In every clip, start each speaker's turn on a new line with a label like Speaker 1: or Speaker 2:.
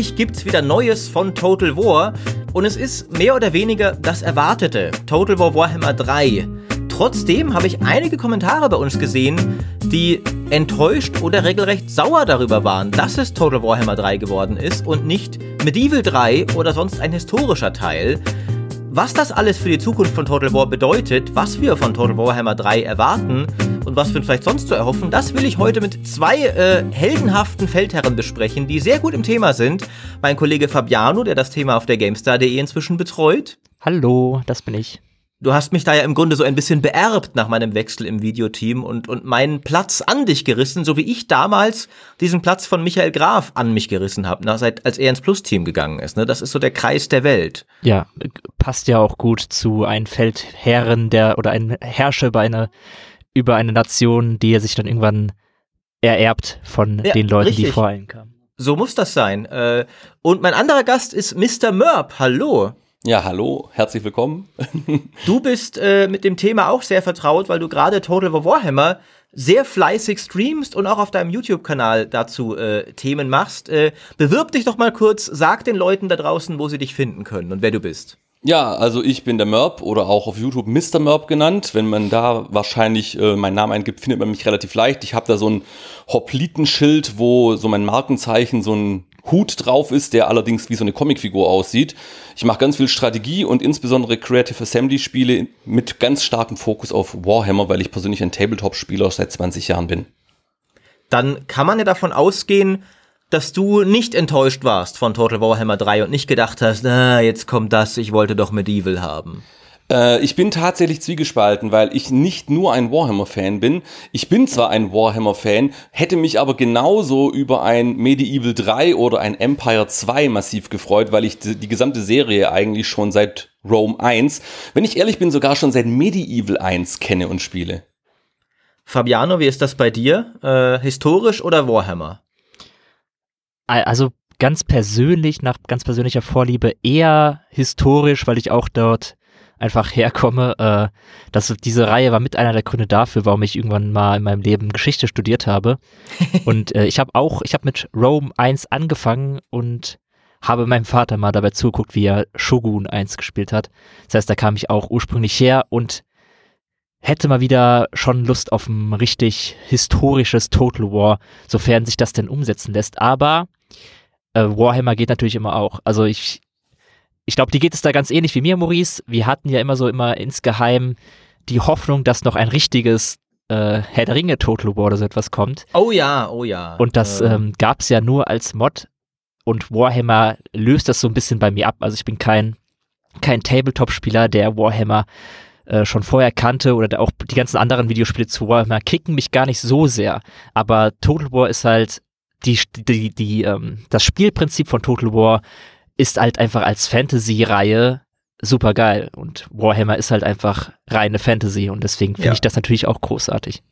Speaker 1: Endlich gibt's wieder Neues von Total War und es ist mehr oder weniger das Erwartete. Total War Warhammer 3. Trotzdem habe ich einige Kommentare bei uns gesehen, die enttäuscht oder regelrecht sauer darüber waren, dass es Total Warhammer 3 geworden ist und nicht Medieval 3 oder sonst ein historischer Teil. Was das alles für die Zukunft von Total War bedeutet, was wir von Total Warhammer 3 erwarten und was wir vielleicht sonst zu erhoffen, das will ich heute mit zwei äh, heldenhaften Feldherren besprechen, die sehr gut im Thema sind. Mein Kollege Fabiano, der das Thema auf der GameStar.de inzwischen betreut.
Speaker 2: Hallo, das bin ich
Speaker 1: du hast mich da ja im Grunde so ein bisschen beerbt nach meinem Wechsel im Videoteam und, und meinen Platz an dich gerissen, so wie ich damals diesen Platz von Michael Graf an mich gerissen habe, nach, seit, als er ins Plus-Team gegangen ist. Ne? Das ist so der Kreis der Welt.
Speaker 2: Ja, passt ja auch gut zu einem Feldherren, der oder ein Herrscher bei einer, über eine Nation, die er sich dann irgendwann ererbt von ja, den Leuten, richtig. die vor ihm kamen.
Speaker 1: So muss das sein. Äh, und mein anderer Gast ist Mr. Mörb. Hallo.
Speaker 3: Ja, hallo, herzlich willkommen.
Speaker 1: du bist äh, mit dem Thema auch sehr vertraut, weil du gerade Total War Warhammer sehr fleißig streamst und auch auf deinem YouTube-Kanal dazu äh, Themen machst. Äh, bewirb dich doch mal kurz, sag den Leuten da draußen, wo sie dich finden können und wer du bist.
Speaker 3: Ja, also ich bin der Merb oder auch auf YouTube Mr. Merb genannt. Wenn man da wahrscheinlich äh, meinen Namen eingibt, findet man mich relativ leicht. Ich habe da so ein Hoplitenschild, wo so mein Markenzeichen so ein Hut drauf ist, der allerdings wie so eine Comicfigur aussieht. Ich mache ganz viel Strategie und insbesondere Creative Assembly Spiele mit ganz starkem Fokus auf Warhammer, weil ich persönlich ein Tabletop-Spieler seit 20 Jahren bin.
Speaker 1: Dann kann man ja davon ausgehen, dass du nicht enttäuscht warst von Total Warhammer 3 und nicht gedacht hast, ah, jetzt kommt das, ich wollte doch Medieval haben.
Speaker 3: Äh, ich bin tatsächlich zwiegespalten, weil ich nicht nur ein Warhammer-Fan bin. Ich bin zwar ein Warhammer-Fan, hätte mich aber genauso über ein Medieval 3 oder ein Empire 2 massiv gefreut, weil ich die, die gesamte Serie eigentlich schon seit Rome 1, wenn ich ehrlich bin, sogar schon seit Medieval 1 kenne und spiele.
Speaker 1: Fabiano, wie ist das bei dir? Äh, historisch oder Warhammer?
Speaker 2: Also ganz persönlich, nach ganz persönlicher Vorliebe eher historisch, weil ich auch dort einfach herkomme. Äh, dass diese Reihe war mit einer der Gründe dafür, warum ich irgendwann mal in meinem Leben Geschichte studiert habe. und äh, ich habe auch, ich habe mit Rome 1 angefangen und habe meinem Vater mal dabei zugeguckt, wie er Shogun 1 gespielt hat. Das heißt, da kam ich auch ursprünglich her und hätte mal wieder schon Lust auf ein richtig historisches Total War, sofern sich das denn umsetzen lässt. Aber äh, Warhammer geht natürlich immer auch. Also ich ich glaube, die geht es da ganz ähnlich wie mir, Maurice. Wir hatten ja immer so immer insgeheim die Hoffnung, dass noch ein richtiges äh, Herr der Ringe Total War oder so etwas kommt.
Speaker 1: Oh ja, oh ja.
Speaker 2: Und das ähm, ähm gab es ja nur als Mod und Warhammer löst das so ein bisschen bei mir ab. Also ich bin kein, kein Tabletop-Spieler, der Warhammer äh, schon vorher kannte oder auch die ganzen anderen Videospiele zu Warhammer kicken mich gar nicht so sehr. Aber Total War ist halt die, die, die, ähm, das Spielprinzip von Total War ist halt einfach als Fantasy-Reihe super geil. Und Warhammer ist halt einfach reine Fantasy und deswegen finde ja. ich das natürlich auch großartig.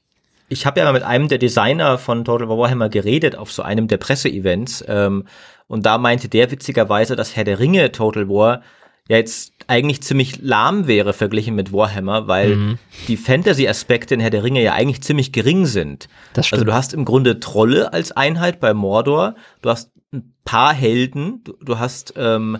Speaker 1: Ich habe ja mal mit einem der Designer von Total Warhammer geredet auf so einem der Presseevents ähm, und da meinte der witzigerweise, dass Herr der Ringe Total War ja jetzt eigentlich ziemlich lahm wäre verglichen mit Warhammer, weil mhm. die Fantasy-Aspekte in Herr der Ringe ja eigentlich ziemlich gering sind. Das stimmt. Also du hast im Grunde Trolle als Einheit bei Mordor, du hast ein paar Helden. Du, du hast ähm,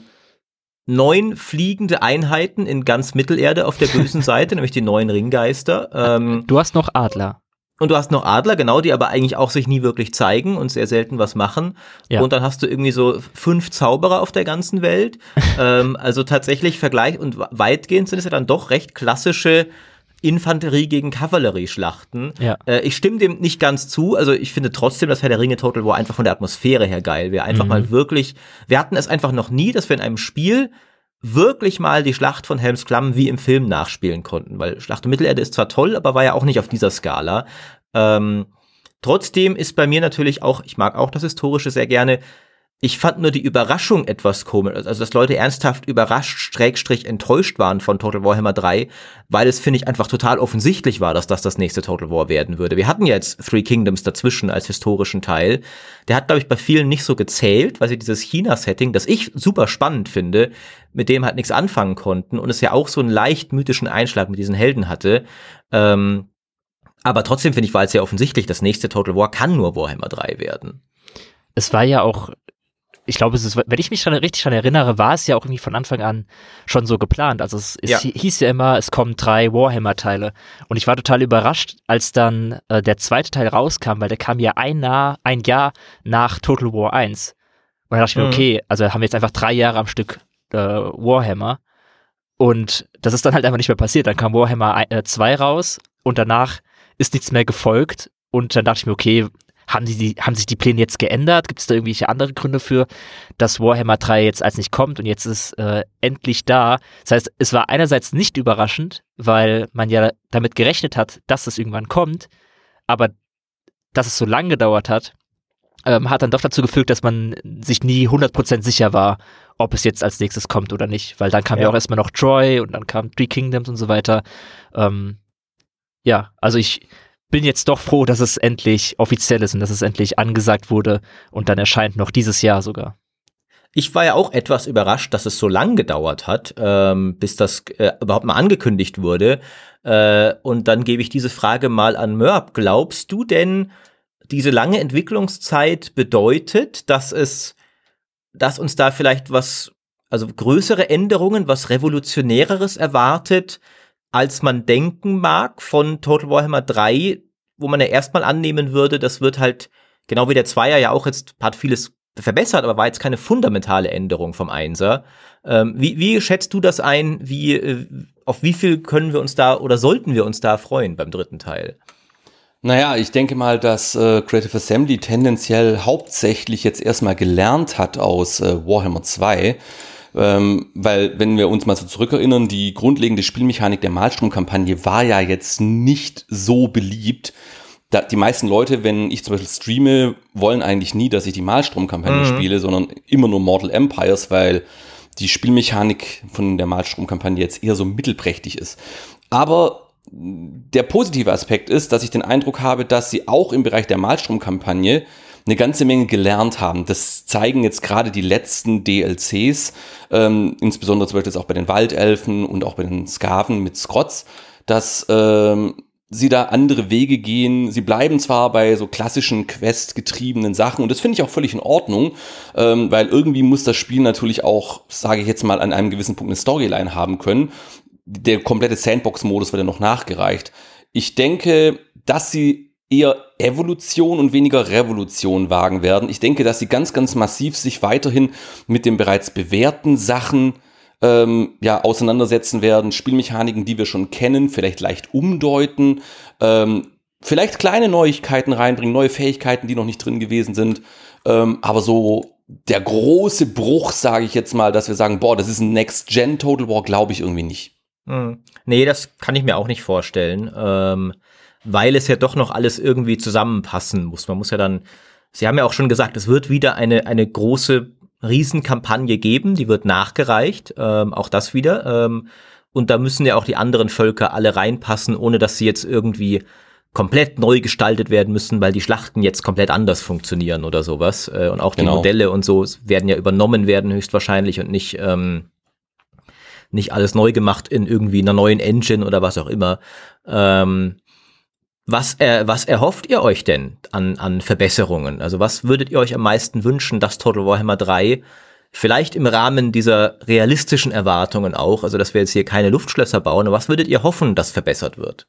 Speaker 1: neun fliegende Einheiten in ganz Mittelerde auf der bösen Seite, nämlich die neuen Ringgeister.
Speaker 2: Ähm, du hast noch Adler.
Speaker 1: Und du hast noch Adler, genau, die aber eigentlich auch sich nie wirklich zeigen und sehr selten was machen. Ja. Und dann hast du irgendwie so fünf Zauberer auf der ganzen Welt. ähm, also tatsächlich Vergleich und weitgehend sind es ja dann doch recht klassische Infanterie gegen Kavallerie-Schlachten. Ja. Äh, ich stimme dem nicht ganz zu. Also ich finde trotzdem, dass Herr der Ringe Total War einfach von der Atmosphäre her geil wäre. Einfach mhm. mal wirklich, wir hatten es einfach noch nie, dass wir in einem Spiel wirklich mal die Schlacht von Helms Klamm wie im Film nachspielen konnten. Weil Schlacht um Mittelerde ist zwar toll, aber war ja auch nicht auf dieser Skala. Ähm, trotzdem ist bei mir natürlich auch, ich mag auch das Historische sehr gerne, ich fand nur die Überraschung etwas komisch. Also, dass Leute ernsthaft überrascht, Schrägstrich enttäuscht waren von Total Warhammer 3, weil es, finde ich, einfach total offensichtlich war, dass das das nächste Total War werden würde. Wir hatten jetzt Three Kingdoms dazwischen als historischen Teil. Der hat, glaube ich, bei vielen nicht so gezählt, weil sie dieses China-Setting, das ich super spannend finde, mit dem halt nichts anfangen konnten und es ja auch so einen leicht mythischen Einschlag mit diesen Helden hatte. Ähm, aber trotzdem, finde ich, war es sehr offensichtlich, das nächste Total War kann nur Warhammer 3 werden
Speaker 2: es war ja auch ich glaube, es ist, wenn ich mich schon richtig daran erinnere, war es ja auch irgendwie von Anfang an schon so geplant. Also es, es ja. hieß ja immer, es kommen drei Warhammer-Teile. Und ich war total überrascht, als dann äh, der zweite Teil rauskam, weil der kam ja ein, nah, ein Jahr nach Total War 1. Und da dachte ich mir, mhm. okay, also haben wir jetzt einfach drei Jahre am Stück äh, Warhammer. Und das ist dann halt einfach nicht mehr passiert. Dann kam Warhammer 2 äh, raus und danach ist nichts mehr gefolgt. Und dann dachte ich mir, okay, haben, die, die, haben sich die Pläne jetzt geändert? Gibt es da irgendwelche andere Gründe für, dass Warhammer 3 jetzt als nicht kommt und jetzt ist äh, endlich da? Das heißt, es war einerseits nicht überraschend, weil man ja damit gerechnet hat, dass es irgendwann kommt, aber dass es so lange gedauert hat, ähm, hat dann doch dazu gefügt, dass man sich nie 100% sicher war, ob es jetzt als nächstes kommt oder nicht. Weil dann kam ja, ja auch erstmal noch Troy und dann kam Three Kingdoms und so weiter. Ähm, ja, also ich bin jetzt doch froh, dass es endlich offiziell ist und dass es endlich angesagt wurde und dann erscheint noch dieses Jahr sogar.
Speaker 1: Ich war ja auch etwas überrascht, dass es so lang gedauert hat, ähm, bis das äh, überhaupt mal angekündigt wurde. Äh, und dann gebe ich diese Frage mal an Mörb. Glaubst du denn, diese lange Entwicklungszeit bedeutet, dass es, dass uns da vielleicht was, also größere Änderungen, was Revolutionäreres erwartet, als man denken mag von Total Warhammer 3, wo man ja erstmal annehmen würde, das wird halt, genau wie der Zweier ja auch jetzt, hat vieles verbessert, aber war jetzt keine fundamentale Änderung vom Einser. Ähm, wie, wie schätzt du das ein? Wie, äh, auf wie viel können wir uns da oder sollten wir uns da freuen beim dritten Teil?
Speaker 3: Naja, ich denke mal, dass äh, Creative Assembly tendenziell hauptsächlich jetzt erstmal gelernt hat aus äh, Warhammer 2 ähm, weil, wenn wir uns mal so zurückerinnern, die grundlegende Spielmechanik der Malstrom-Kampagne war ja jetzt nicht so beliebt. Da, die meisten Leute, wenn ich zum Beispiel streame, wollen eigentlich nie, dass ich die Malstrom-Kampagne mhm. spiele, sondern immer nur Mortal Empires, weil die Spielmechanik von der Malstrom-Kampagne jetzt eher so mittelprächtig ist. Aber der positive Aspekt ist, dass ich den Eindruck habe, dass sie auch im Bereich der Malstrom-Kampagne eine ganze Menge gelernt haben. Das zeigen jetzt gerade die letzten DLCs, ähm, insbesondere zum Beispiel auch bei den Waldelfen und auch bei den Skaven mit Skrotz, dass ähm, sie da andere Wege gehen. Sie bleiben zwar bei so klassischen Quest-getriebenen Sachen und das finde ich auch völlig in Ordnung, ähm, weil irgendwie muss das Spiel natürlich auch, sage ich jetzt mal, an einem gewissen Punkt eine Storyline haben können. Der komplette Sandbox-Modus wird ja noch nachgereicht. Ich denke, dass sie eher Evolution und weniger Revolution wagen werden. Ich denke, dass sie ganz, ganz massiv sich weiterhin mit den bereits bewährten Sachen ähm, ja, auseinandersetzen werden, Spielmechaniken, die wir schon kennen, vielleicht leicht umdeuten, ähm, vielleicht kleine Neuigkeiten reinbringen, neue Fähigkeiten, die noch nicht drin gewesen sind, ähm, aber so der große Bruch, sage ich jetzt mal, dass wir sagen, boah, das ist ein Next-Gen Total War, glaube ich irgendwie nicht.
Speaker 1: Hm. Nee, das kann ich mir auch nicht vorstellen. Ähm, weil es ja doch noch alles irgendwie zusammenpassen muss. Man muss ja dann, Sie haben ja auch schon gesagt, es wird wieder eine, eine große Riesenkampagne geben, die wird nachgereicht, ähm, auch das wieder. Ähm, und da müssen ja auch die anderen Völker alle reinpassen, ohne dass sie jetzt irgendwie komplett neu gestaltet werden müssen, weil die Schlachten jetzt komplett anders funktionieren oder sowas. Äh, und auch die genau. Modelle und so werden ja übernommen werden höchstwahrscheinlich und nicht, ähm, nicht alles neu gemacht in irgendwie einer neuen Engine oder was auch immer. Ähm, was, äh, was erhofft ihr euch denn an, an Verbesserungen? Also was würdet ihr euch am meisten wünschen, dass Total Warhammer 3 vielleicht im Rahmen dieser realistischen Erwartungen auch, also dass wir jetzt hier keine Luftschlösser bauen, aber was würdet ihr hoffen, dass verbessert wird?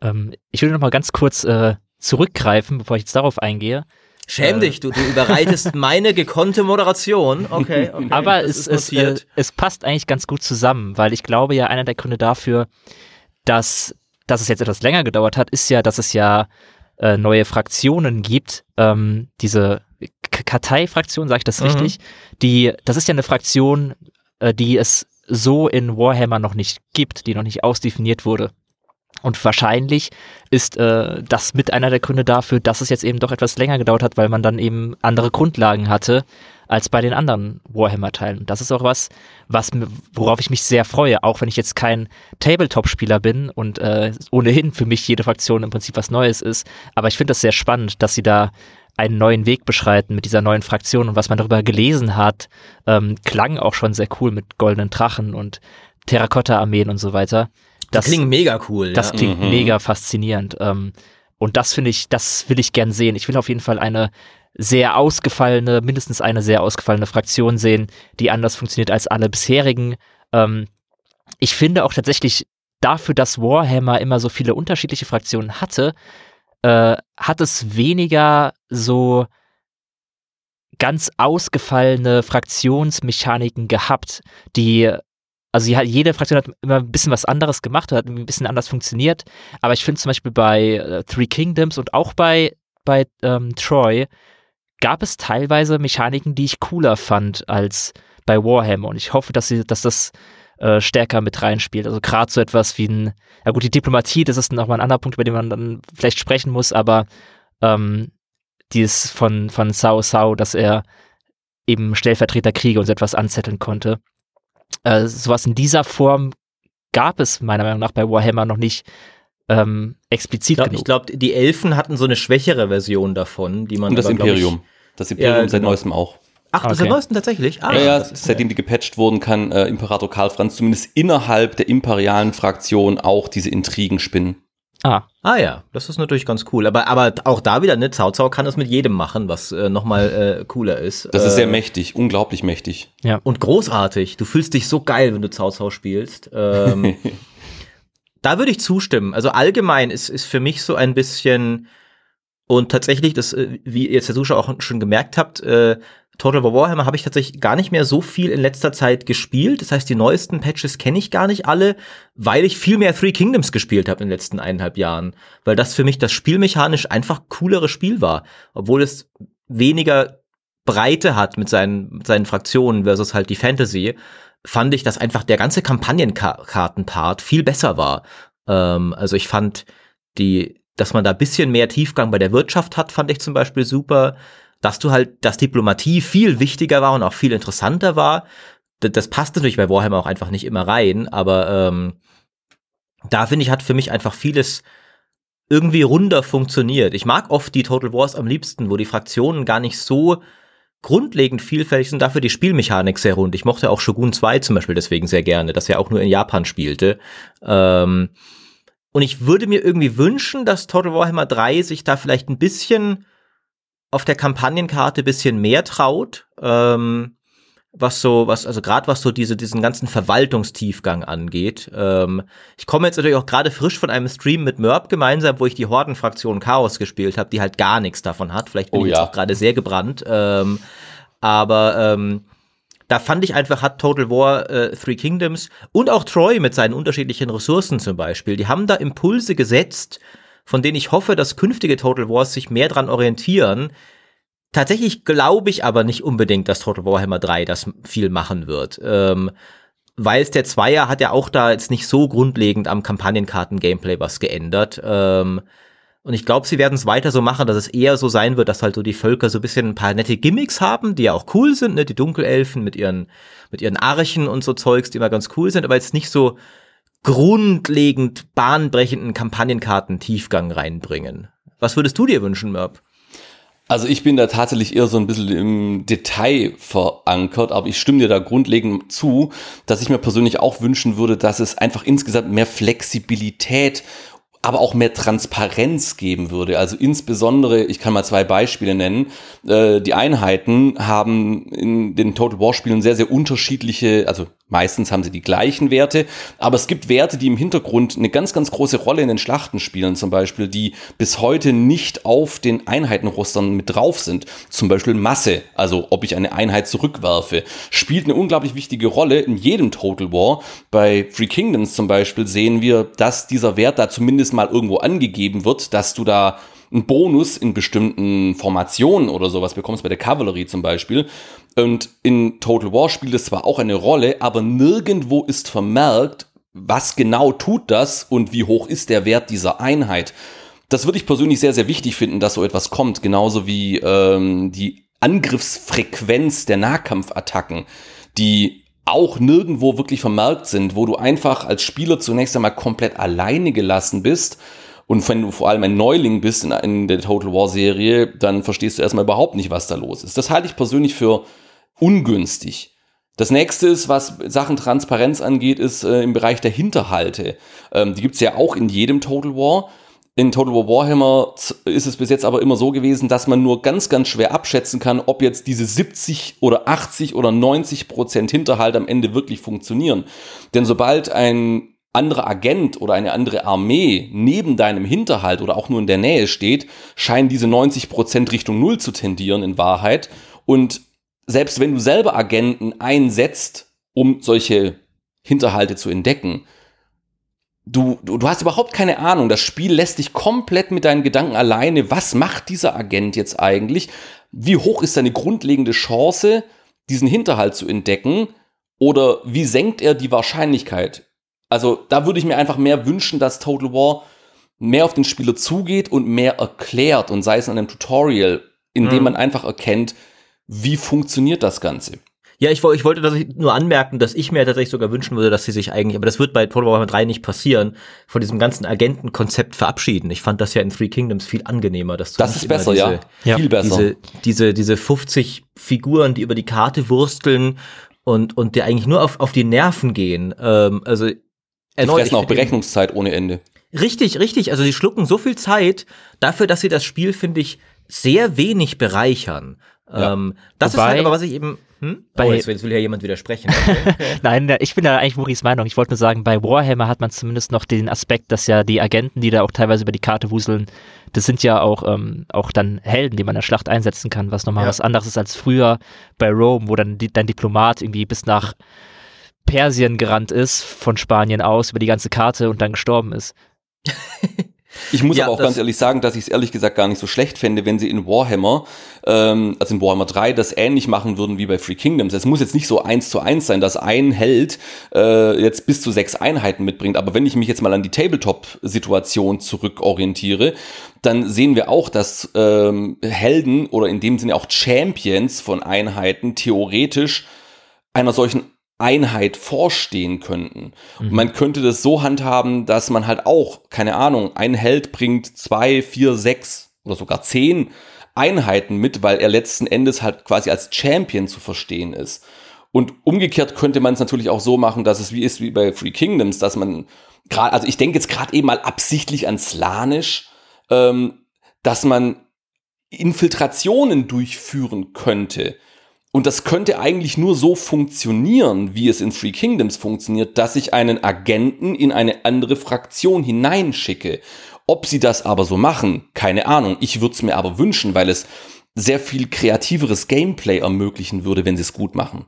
Speaker 2: Ähm, ich würde noch mal ganz kurz äh, zurückgreifen, bevor ich jetzt darauf eingehe.
Speaker 1: Schäm äh, dich, du, du überreitest meine gekonnte Moderation. Okay, okay
Speaker 2: Aber es, es, äh, es passt eigentlich ganz gut zusammen, weil ich glaube ja, einer der Gründe dafür, dass dass es jetzt etwas länger gedauert hat, ist ja, dass es ja äh, neue Fraktionen gibt. Ähm, diese Kartei-Fraktion, sage ich das mhm. richtig? Die, das ist ja eine Fraktion, äh, die es so in Warhammer noch nicht gibt, die noch nicht ausdefiniert wurde. Und wahrscheinlich ist äh, das mit einer der Gründe dafür, dass es jetzt eben doch etwas länger gedauert hat, weil man dann eben andere Grundlagen hatte als bei den anderen Warhammer-Teilen. Und das ist auch was, was worauf ich mich sehr freue, auch wenn ich jetzt kein Tabletop-Spieler bin und äh, ohnehin für mich jede Fraktion im Prinzip was Neues ist. Aber ich finde das sehr spannend, dass sie da einen neuen Weg beschreiten mit dieser neuen Fraktion und was man darüber gelesen hat, ähm, klang auch schon sehr cool mit goldenen Drachen und Terrakotta-Armeen und so weiter.
Speaker 1: Das, das klingt mega cool.
Speaker 2: Das ja. klingt mhm. mega faszinierend. Ähm, und das finde ich, das will ich gern sehen. Ich will auf jeden Fall eine sehr ausgefallene, mindestens eine sehr ausgefallene Fraktion sehen, die anders funktioniert als alle bisherigen. Ähm, ich finde auch tatsächlich dafür, dass Warhammer immer so viele unterschiedliche Fraktionen hatte, äh, hat es weniger so ganz ausgefallene Fraktionsmechaniken gehabt, die also jede Fraktion hat immer ein bisschen was anderes gemacht, hat ein bisschen anders funktioniert. Aber ich finde zum Beispiel bei äh, Three Kingdoms und auch bei, bei ähm, Troy gab es teilweise Mechaniken, die ich cooler fand als bei Warhammer. Und ich hoffe, dass, sie, dass das äh, stärker mit reinspielt. Also gerade so etwas wie ein, ja gut, die Diplomatie, das ist nochmal ein anderer Punkt, über den man dann vielleicht sprechen muss, aber ähm, dieses von, von Sao Sao, dass er eben Stellvertreterkriege und so etwas anzetteln konnte. Äh, sowas in dieser Form gab es meiner Meinung nach bei Warhammer noch nicht ähm, explizit
Speaker 1: ich glaub, genug. Ich glaube, die Elfen hatten so eine schwächere Version davon, die man.
Speaker 3: Und das aber, Imperium. Ich, das Imperium ja, seit genau. neuestem auch.
Speaker 1: Ach, das okay. ist der neuesten tatsächlich?
Speaker 3: Ah, ja, ja seitdem die gepatcht wurden, kann äh, Imperator Karl Franz zumindest innerhalb der imperialen Fraktion auch diese Intrigen spinnen.
Speaker 1: Ah. Ah ja, das ist natürlich ganz cool. Aber, aber auch da wieder, ne, Cao Cao kann das mit jedem machen, was äh, nochmal äh, cooler ist.
Speaker 3: Das ist sehr
Speaker 1: äh,
Speaker 3: mächtig, unglaublich mächtig.
Speaker 1: Ja. Und großartig. Du fühlst dich so geil, wenn du Cao Cao spielst. Ähm, da würde ich zustimmen. Also allgemein ist, ist für mich so ein bisschen, und tatsächlich, das, äh, wie ihr jetzt der Zuschauer auch schon gemerkt habt, äh, Total War Warhammer habe ich tatsächlich gar nicht mehr so viel in letzter Zeit gespielt. Das heißt, die neuesten Patches kenne ich gar nicht alle, weil ich viel mehr Three Kingdoms gespielt habe in den letzten eineinhalb Jahren. Weil das für mich das spielmechanisch einfach coolere Spiel war. Obwohl es weniger Breite hat mit seinen, mit seinen Fraktionen versus halt die Fantasy, fand ich, dass einfach der ganze Kampagnenkartenpart viel besser war. Ähm, also ich fand die, dass man da bisschen mehr Tiefgang bei der Wirtschaft hat, fand ich zum Beispiel super dass du halt, dass Diplomatie viel wichtiger war und auch viel interessanter war. Das, das passt natürlich bei Warhammer auch einfach nicht immer rein, aber ähm, da finde ich, hat für mich einfach vieles irgendwie runder funktioniert. Ich mag oft die Total Wars am liebsten, wo die Fraktionen gar nicht so grundlegend vielfältig sind, dafür die Spielmechanik sehr rund. Ich mochte auch Shogun 2 zum Beispiel deswegen sehr gerne, dass er auch nur in Japan spielte. Ähm, und ich würde mir irgendwie wünschen, dass Total Warhammer 3 sich da vielleicht ein bisschen auf der Kampagnenkarte bisschen mehr traut, ähm, was so, was, also gerade was so diese, diesen ganzen Verwaltungstiefgang angeht. Ähm, ich komme jetzt natürlich auch gerade frisch von einem Stream mit Mörb gemeinsam, wo ich die Hordenfraktion Chaos gespielt habe, die halt gar nichts davon hat. Vielleicht bin oh, ich ja. jetzt auch gerade sehr gebrannt. Ähm, aber ähm, da fand ich einfach, hat Total War äh, Three Kingdoms und auch Troy mit seinen unterschiedlichen Ressourcen zum Beispiel, die haben da Impulse gesetzt, von denen ich hoffe, dass künftige Total Wars sich mehr dran orientieren. Tatsächlich glaube ich aber nicht unbedingt, dass Total Warhammer 3 das viel machen wird. Ähm, weil es der Zweier hat ja auch da jetzt nicht so grundlegend am Kampagnenkarten-Gameplay was geändert. Ähm, und ich glaube, sie werden es weiter so machen, dass es eher so sein wird, dass halt so die Völker so ein bisschen ein paar nette Gimmicks haben, die ja auch cool sind, ne? Die Dunkelelfen mit ihren, mit ihren Archen und so Zeugs, die immer ganz cool sind, aber jetzt nicht so grundlegend bahnbrechenden Kampagnenkarten Tiefgang reinbringen. Was würdest du dir wünschen, Merb?
Speaker 3: Also ich bin da tatsächlich eher so ein bisschen im Detail verankert, aber ich stimme dir da grundlegend zu, dass ich mir persönlich auch wünschen würde, dass es einfach insgesamt mehr Flexibilität aber auch mehr Transparenz geben würde. Also insbesondere, ich kann mal zwei Beispiele nennen. Äh, die Einheiten haben in den Total War Spielen sehr, sehr unterschiedliche, also meistens haben sie die gleichen Werte, aber es gibt Werte, die im Hintergrund eine ganz, ganz große Rolle in den Schlachten spielen, zum Beispiel, die bis heute nicht auf den Einheitenrostern mit drauf sind. Zum Beispiel Masse, also ob ich eine Einheit zurückwerfe, spielt eine unglaublich wichtige Rolle in jedem Total War. Bei Free Kingdoms zum Beispiel sehen wir, dass dieser Wert da zumindest zumindest mal irgendwo angegeben wird, dass du da einen Bonus in bestimmten Formationen oder sowas bekommst, bei der Kavallerie zum Beispiel. Und in Total War spielt es zwar auch eine Rolle, aber nirgendwo ist vermerkt, was genau tut das und wie hoch ist der Wert dieser Einheit. Das würde ich persönlich sehr, sehr wichtig finden, dass so etwas kommt, genauso wie ähm, die Angriffsfrequenz der Nahkampfattacken, die auch nirgendwo wirklich vermerkt sind, wo du einfach als Spieler zunächst einmal komplett alleine gelassen bist. Und wenn du vor allem ein Neuling bist in, in der Total War Serie, dann verstehst du erstmal überhaupt nicht, was da los ist. Das halte ich persönlich für ungünstig. Das nächste ist, was Sachen Transparenz angeht, ist äh, im Bereich der Hinterhalte. Ähm, die gibt's ja auch in jedem Total War. in Total War Warhammer ist es bis jetzt aber immer so gewesen, dass man nur ganz, ganz schwer abschätzen kann, ob jetzt diese 70 oder 80 oder 90 Prozent Hinterhalt am Ende wirklich funktionieren. Denn sobald ein anderer Agent oder eine andere Armee neben deinem Hinterhalt oder auch nur in der Nähe steht, scheinen diese 90 Prozent Richtung Null zu tendieren in Wahrheit. Und selbst wenn du selber Agenten einsetzt, um solche Hinterhalte zu entdecken, du, du, du hast überhaupt keine Ahnung. Das Spiel lässt dich komplett mit deinen Gedanken alleine. Was macht dieser Agent jetzt eigentlich? Wie hoch ist seine grundlegende Chance, diesen Hinterhalt zu entdecken? Oder wie senkt er die Wahrscheinlichkeit? Also da würde ich mir einfach mehr wünschen, dass Total War mehr auf den Spieler zugeht und mehr erklärt und sei es in einem Tutorial, in dem mhm. man einfach erkennt, wie funktioniert das Ganze.
Speaker 1: Ja, ich, ich wollte ich nur anmerken, dass ich mir tatsächlich sogar wünschen würde, dass sie sich eigentlich, aber das wird bei Total Warhammer 3 nicht passieren, von diesem ganzen Agentenkonzept verabschieden. Ich fand das ja in Three Kingdoms viel angenehmer. Dass
Speaker 3: das ist besser, diese,
Speaker 1: ja. Viel besser. Diese, diese, diese 50 Figuren, die über die Karte wursteln und, und die eigentlich nur auf, auf die Nerven gehen. Ähm, also
Speaker 3: erneut, die fressen auch Berechnungszeit ohne Ende.
Speaker 1: Richtig, richtig. Also sie schlucken so viel Zeit dafür, dass sie das Spiel, finde ich, sehr wenig bereichern. Ja. Ähm, das Wobei, ist halt aber, was ich eben. Hm? Bei, oh, jetzt, jetzt will ja jemand widersprechen.
Speaker 2: Okay. Nein, ich bin da eigentlich Muris Meinung. Ich wollte nur sagen, bei Warhammer hat man zumindest noch den Aspekt, dass ja die Agenten, die da auch teilweise über die Karte wuseln, das sind ja auch, ähm, auch dann Helden, die man in der Schlacht einsetzen kann, was nochmal ja. was anderes ist als früher bei Rome, wo dann die, dein Diplomat irgendwie bis nach Persien gerannt ist, von Spanien aus, über die ganze Karte und dann gestorben ist.
Speaker 3: Ich muss ja, aber auch ganz ehrlich sagen, dass ich es ehrlich gesagt gar nicht so schlecht fände, wenn sie in Warhammer, ähm, also in Warhammer 3, das ähnlich machen würden wie bei Free Kingdoms. Es muss jetzt nicht so eins zu eins sein, dass ein Held äh, jetzt bis zu sechs Einheiten mitbringt. Aber wenn ich mich jetzt mal an die Tabletop-Situation zurückorientiere, dann sehen wir auch, dass ähm, Helden oder in dem Sinne auch Champions von Einheiten theoretisch einer solchen Einheit vorstehen könnten. Mhm. man könnte das so handhaben, dass man halt auch, keine Ahnung, ein Held bringt zwei, vier, sechs oder sogar zehn Einheiten mit, weil er letzten Endes halt quasi als Champion zu verstehen ist. Und umgekehrt könnte man es natürlich auch so machen, dass es wie ist wie bei Free Kingdoms, dass man gerade, also ich denke jetzt gerade eben mal absichtlich an Slanisch, ähm, dass man Infiltrationen durchführen könnte und das könnte eigentlich nur so funktionieren, wie es in Free Kingdoms funktioniert, dass ich einen Agenten in eine andere Fraktion hineinschicke. Ob sie das aber so machen, keine Ahnung. Ich würde es mir aber wünschen, weil es sehr viel kreativeres Gameplay ermöglichen würde, wenn sie es gut machen.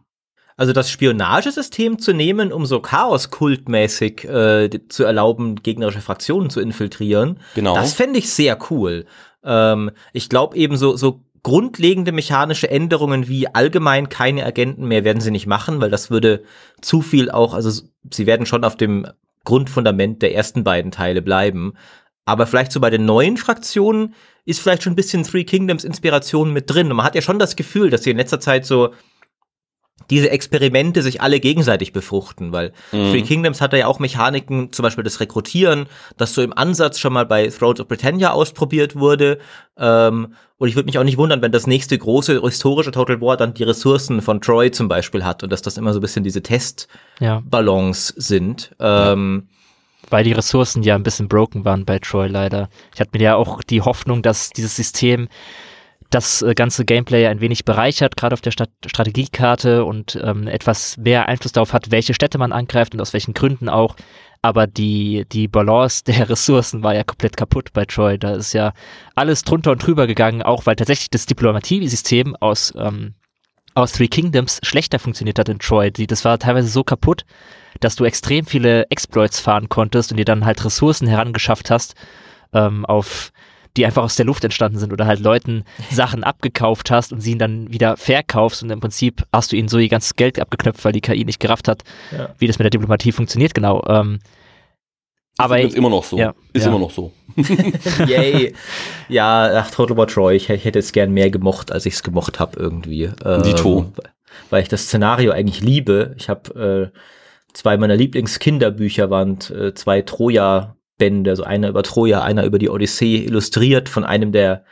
Speaker 1: Also das Spionagesystem zu nehmen, um so Chaos-Kultmäßig äh, zu erlauben, gegnerische Fraktionen zu infiltrieren, genau. das fände ich sehr cool. Ähm, ich glaube eben so, so grundlegende mechanische Änderungen wie allgemein keine Agenten mehr werden sie nicht machen, weil das würde zu viel auch, also sie werden schon auf dem Grundfundament der ersten beiden Teile bleiben. Aber vielleicht so bei den neuen Fraktionen ist vielleicht schon ein bisschen Three Kingdoms Inspiration mit drin. Und man hat ja schon das Gefühl, dass sie in letzter Zeit so diese Experimente sich alle gegenseitig befruchten, weil mhm. Three Kingdoms hat ja auch Mechaniken, zum Beispiel das Rekrutieren, das so im Ansatz schon mal bei Thrones of Britannia ausprobiert wurde. Ähm, und ich würde mich auch nicht wundern, wenn das nächste große historische Total War dann die Ressourcen von Troy zum Beispiel hat und dass das immer so ein bisschen diese Testballons ja. sind. Ähm.
Speaker 2: Weil die Ressourcen ja ein bisschen broken waren bei Troy leider. Ich hatte mir ja auch die Hoffnung, dass dieses System das äh, ganze Gameplay ein wenig bereichert, gerade auf der Stat Strategiekarte und ähm, etwas mehr Einfluss darauf hat, welche Städte man angreift und aus welchen Gründen auch. Aber die, die Balance der Ressourcen war ja komplett kaputt bei Troy. Da ist ja alles drunter und drüber gegangen, auch weil tatsächlich das Diplomatiesystem aus, ähm, aus Three Kingdoms schlechter funktioniert hat in Troy. Die, das war teilweise so kaputt, dass du extrem viele Exploits fahren konntest und dir dann halt Ressourcen herangeschafft hast ähm, auf die einfach aus der Luft entstanden sind oder halt Leuten Sachen abgekauft hast und sie ihn dann wieder verkaufst und im Prinzip hast du ihnen so ihr ganzes Geld abgeknöpft, weil die KI nicht gerafft hat, ja. wie das mit der Diplomatie funktioniert, genau. Ähm,
Speaker 3: aber ist immer noch so. Ja, ist ja. immer noch so.
Speaker 1: Yay. Ja, ach, Total War Troy, ich, ich hätte es gern mehr gemocht, als ich es gemocht habe irgendwie.
Speaker 3: Ähm, Dito.
Speaker 1: Weil ich das Szenario eigentlich liebe. Ich habe äh, zwei meiner Lieblingskinderbücher waren äh, zwei Troja Bände, also einer über Troja, einer über die Odyssee, illustriert von einem der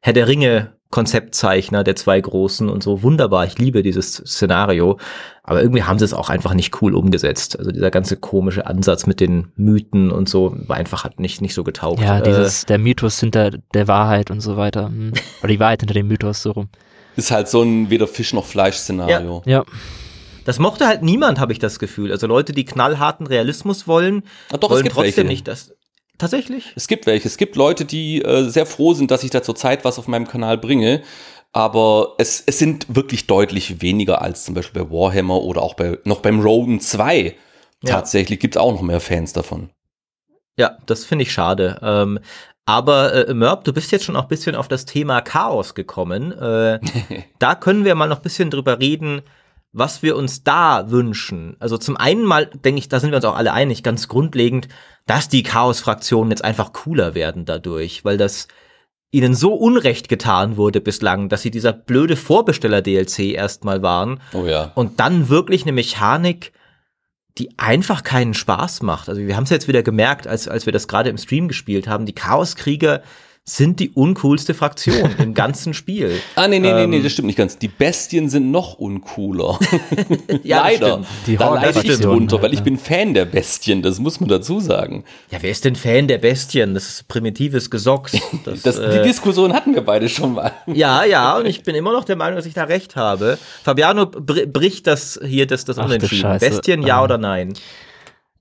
Speaker 1: Herr der Ringe Konzeptzeichner der zwei Großen und so. Wunderbar, ich liebe dieses Szenario. Aber irgendwie haben sie es auch einfach nicht cool umgesetzt. Also dieser ganze komische Ansatz mit den Mythen und so war einfach hat nicht, nicht so getaugt.
Speaker 2: Ja, dieses, äh, der Mythos hinter der Wahrheit und so weiter. Hm. Oder die Wahrheit hinter dem Mythos so rum.
Speaker 3: Ist halt so ein weder Fisch noch Fleisch-Szenario.
Speaker 2: Ja. ja.
Speaker 1: Das mochte halt niemand, habe ich das Gefühl. Also Leute, die knallharten Realismus wollen,
Speaker 3: Ach doch,
Speaker 1: wollen
Speaker 3: trotzdem welche.
Speaker 1: nicht das. Tatsächlich?
Speaker 3: Es gibt welche. Es gibt Leute, die äh, sehr froh sind, dass ich da zurzeit was auf meinem Kanal bringe. Aber es, es sind wirklich deutlich weniger als zum Beispiel bei Warhammer oder auch bei, noch beim Roden 2. Ja. Tatsächlich gibt es auch noch mehr Fans davon.
Speaker 1: Ja, das finde ich schade. Ähm, aber äh, Mörb, du bist jetzt schon auch ein bisschen auf das Thema Chaos gekommen. Äh, da können wir mal noch ein bisschen drüber reden, was wir uns da wünschen. Also zum einen mal, denke ich, da sind wir uns auch alle einig, ganz grundlegend, dass die Chaos-Fraktionen jetzt einfach cooler werden dadurch, weil das ihnen so unrecht getan wurde bislang, dass sie dieser blöde Vorbesteller-DLC erstmal waren.
Speaker 3: Oh ja.
Speaker 1: Und dann wirklich eine Mechanik, die einfach keinen Spaß macht. Also wir haben es jetzt wieder gemerkt, als, als wir das gerade im Stream gespielt haben, die Chaoskrieger sind die uncoolste Fraktion im ganzen Spiel.
Speaker 3: Ah, nee, nee, ähm, nee, nee, ähm, das stimmt nicht ganz. Die Bestien sind noch uncooler. ja, Leider.
Speaker 2: Die da leide
Speaker 3: ich drunter, weil ich bin Fan der Bestien, das muss man dazu sagen.
Speaker 1: Ja, wer ist denn Fan der Bestien? Das ist primitives Gesocks.
Speaker 3: Das, das, äh, die Diskussion hatten wir beide schon mal.
Speaker 1: ja, ja, und ich bin immer noch der Meinung, dass ich da recht habe. Fabiano bricht das hier, das, das Unentschieden. Bestien, ja ähm. oder nein?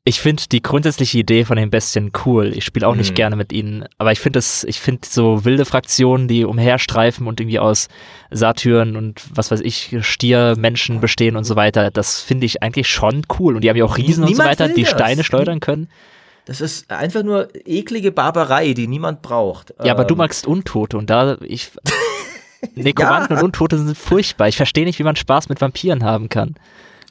Speaker 2: Ich finde die grundsätzliche Idee von den Bestien cool. Ich spiele auch nicht mhm. gerne mit ihnen, aber ich finde es, ich finde so wilde Fraktionen, die umherstreifen und irgendwie aus Satyren und was weiß ich, Stiermenschen bestehen und so weiter, das finde ich eigentlich schon cool. Und die haben ja auch Riesen Niemand und so weiter, die Steine schleudern können.
Speaker 1: Das ist einfach nur eklige Barbarei, die niemand braucht.
Speaker 2: Ja, aber du ähm. magst Untote und da ich Nekromanten ja. und Untote sind furchtbar. Ich verstehe nicht, wie man Spaß mit Vampiren haben kann.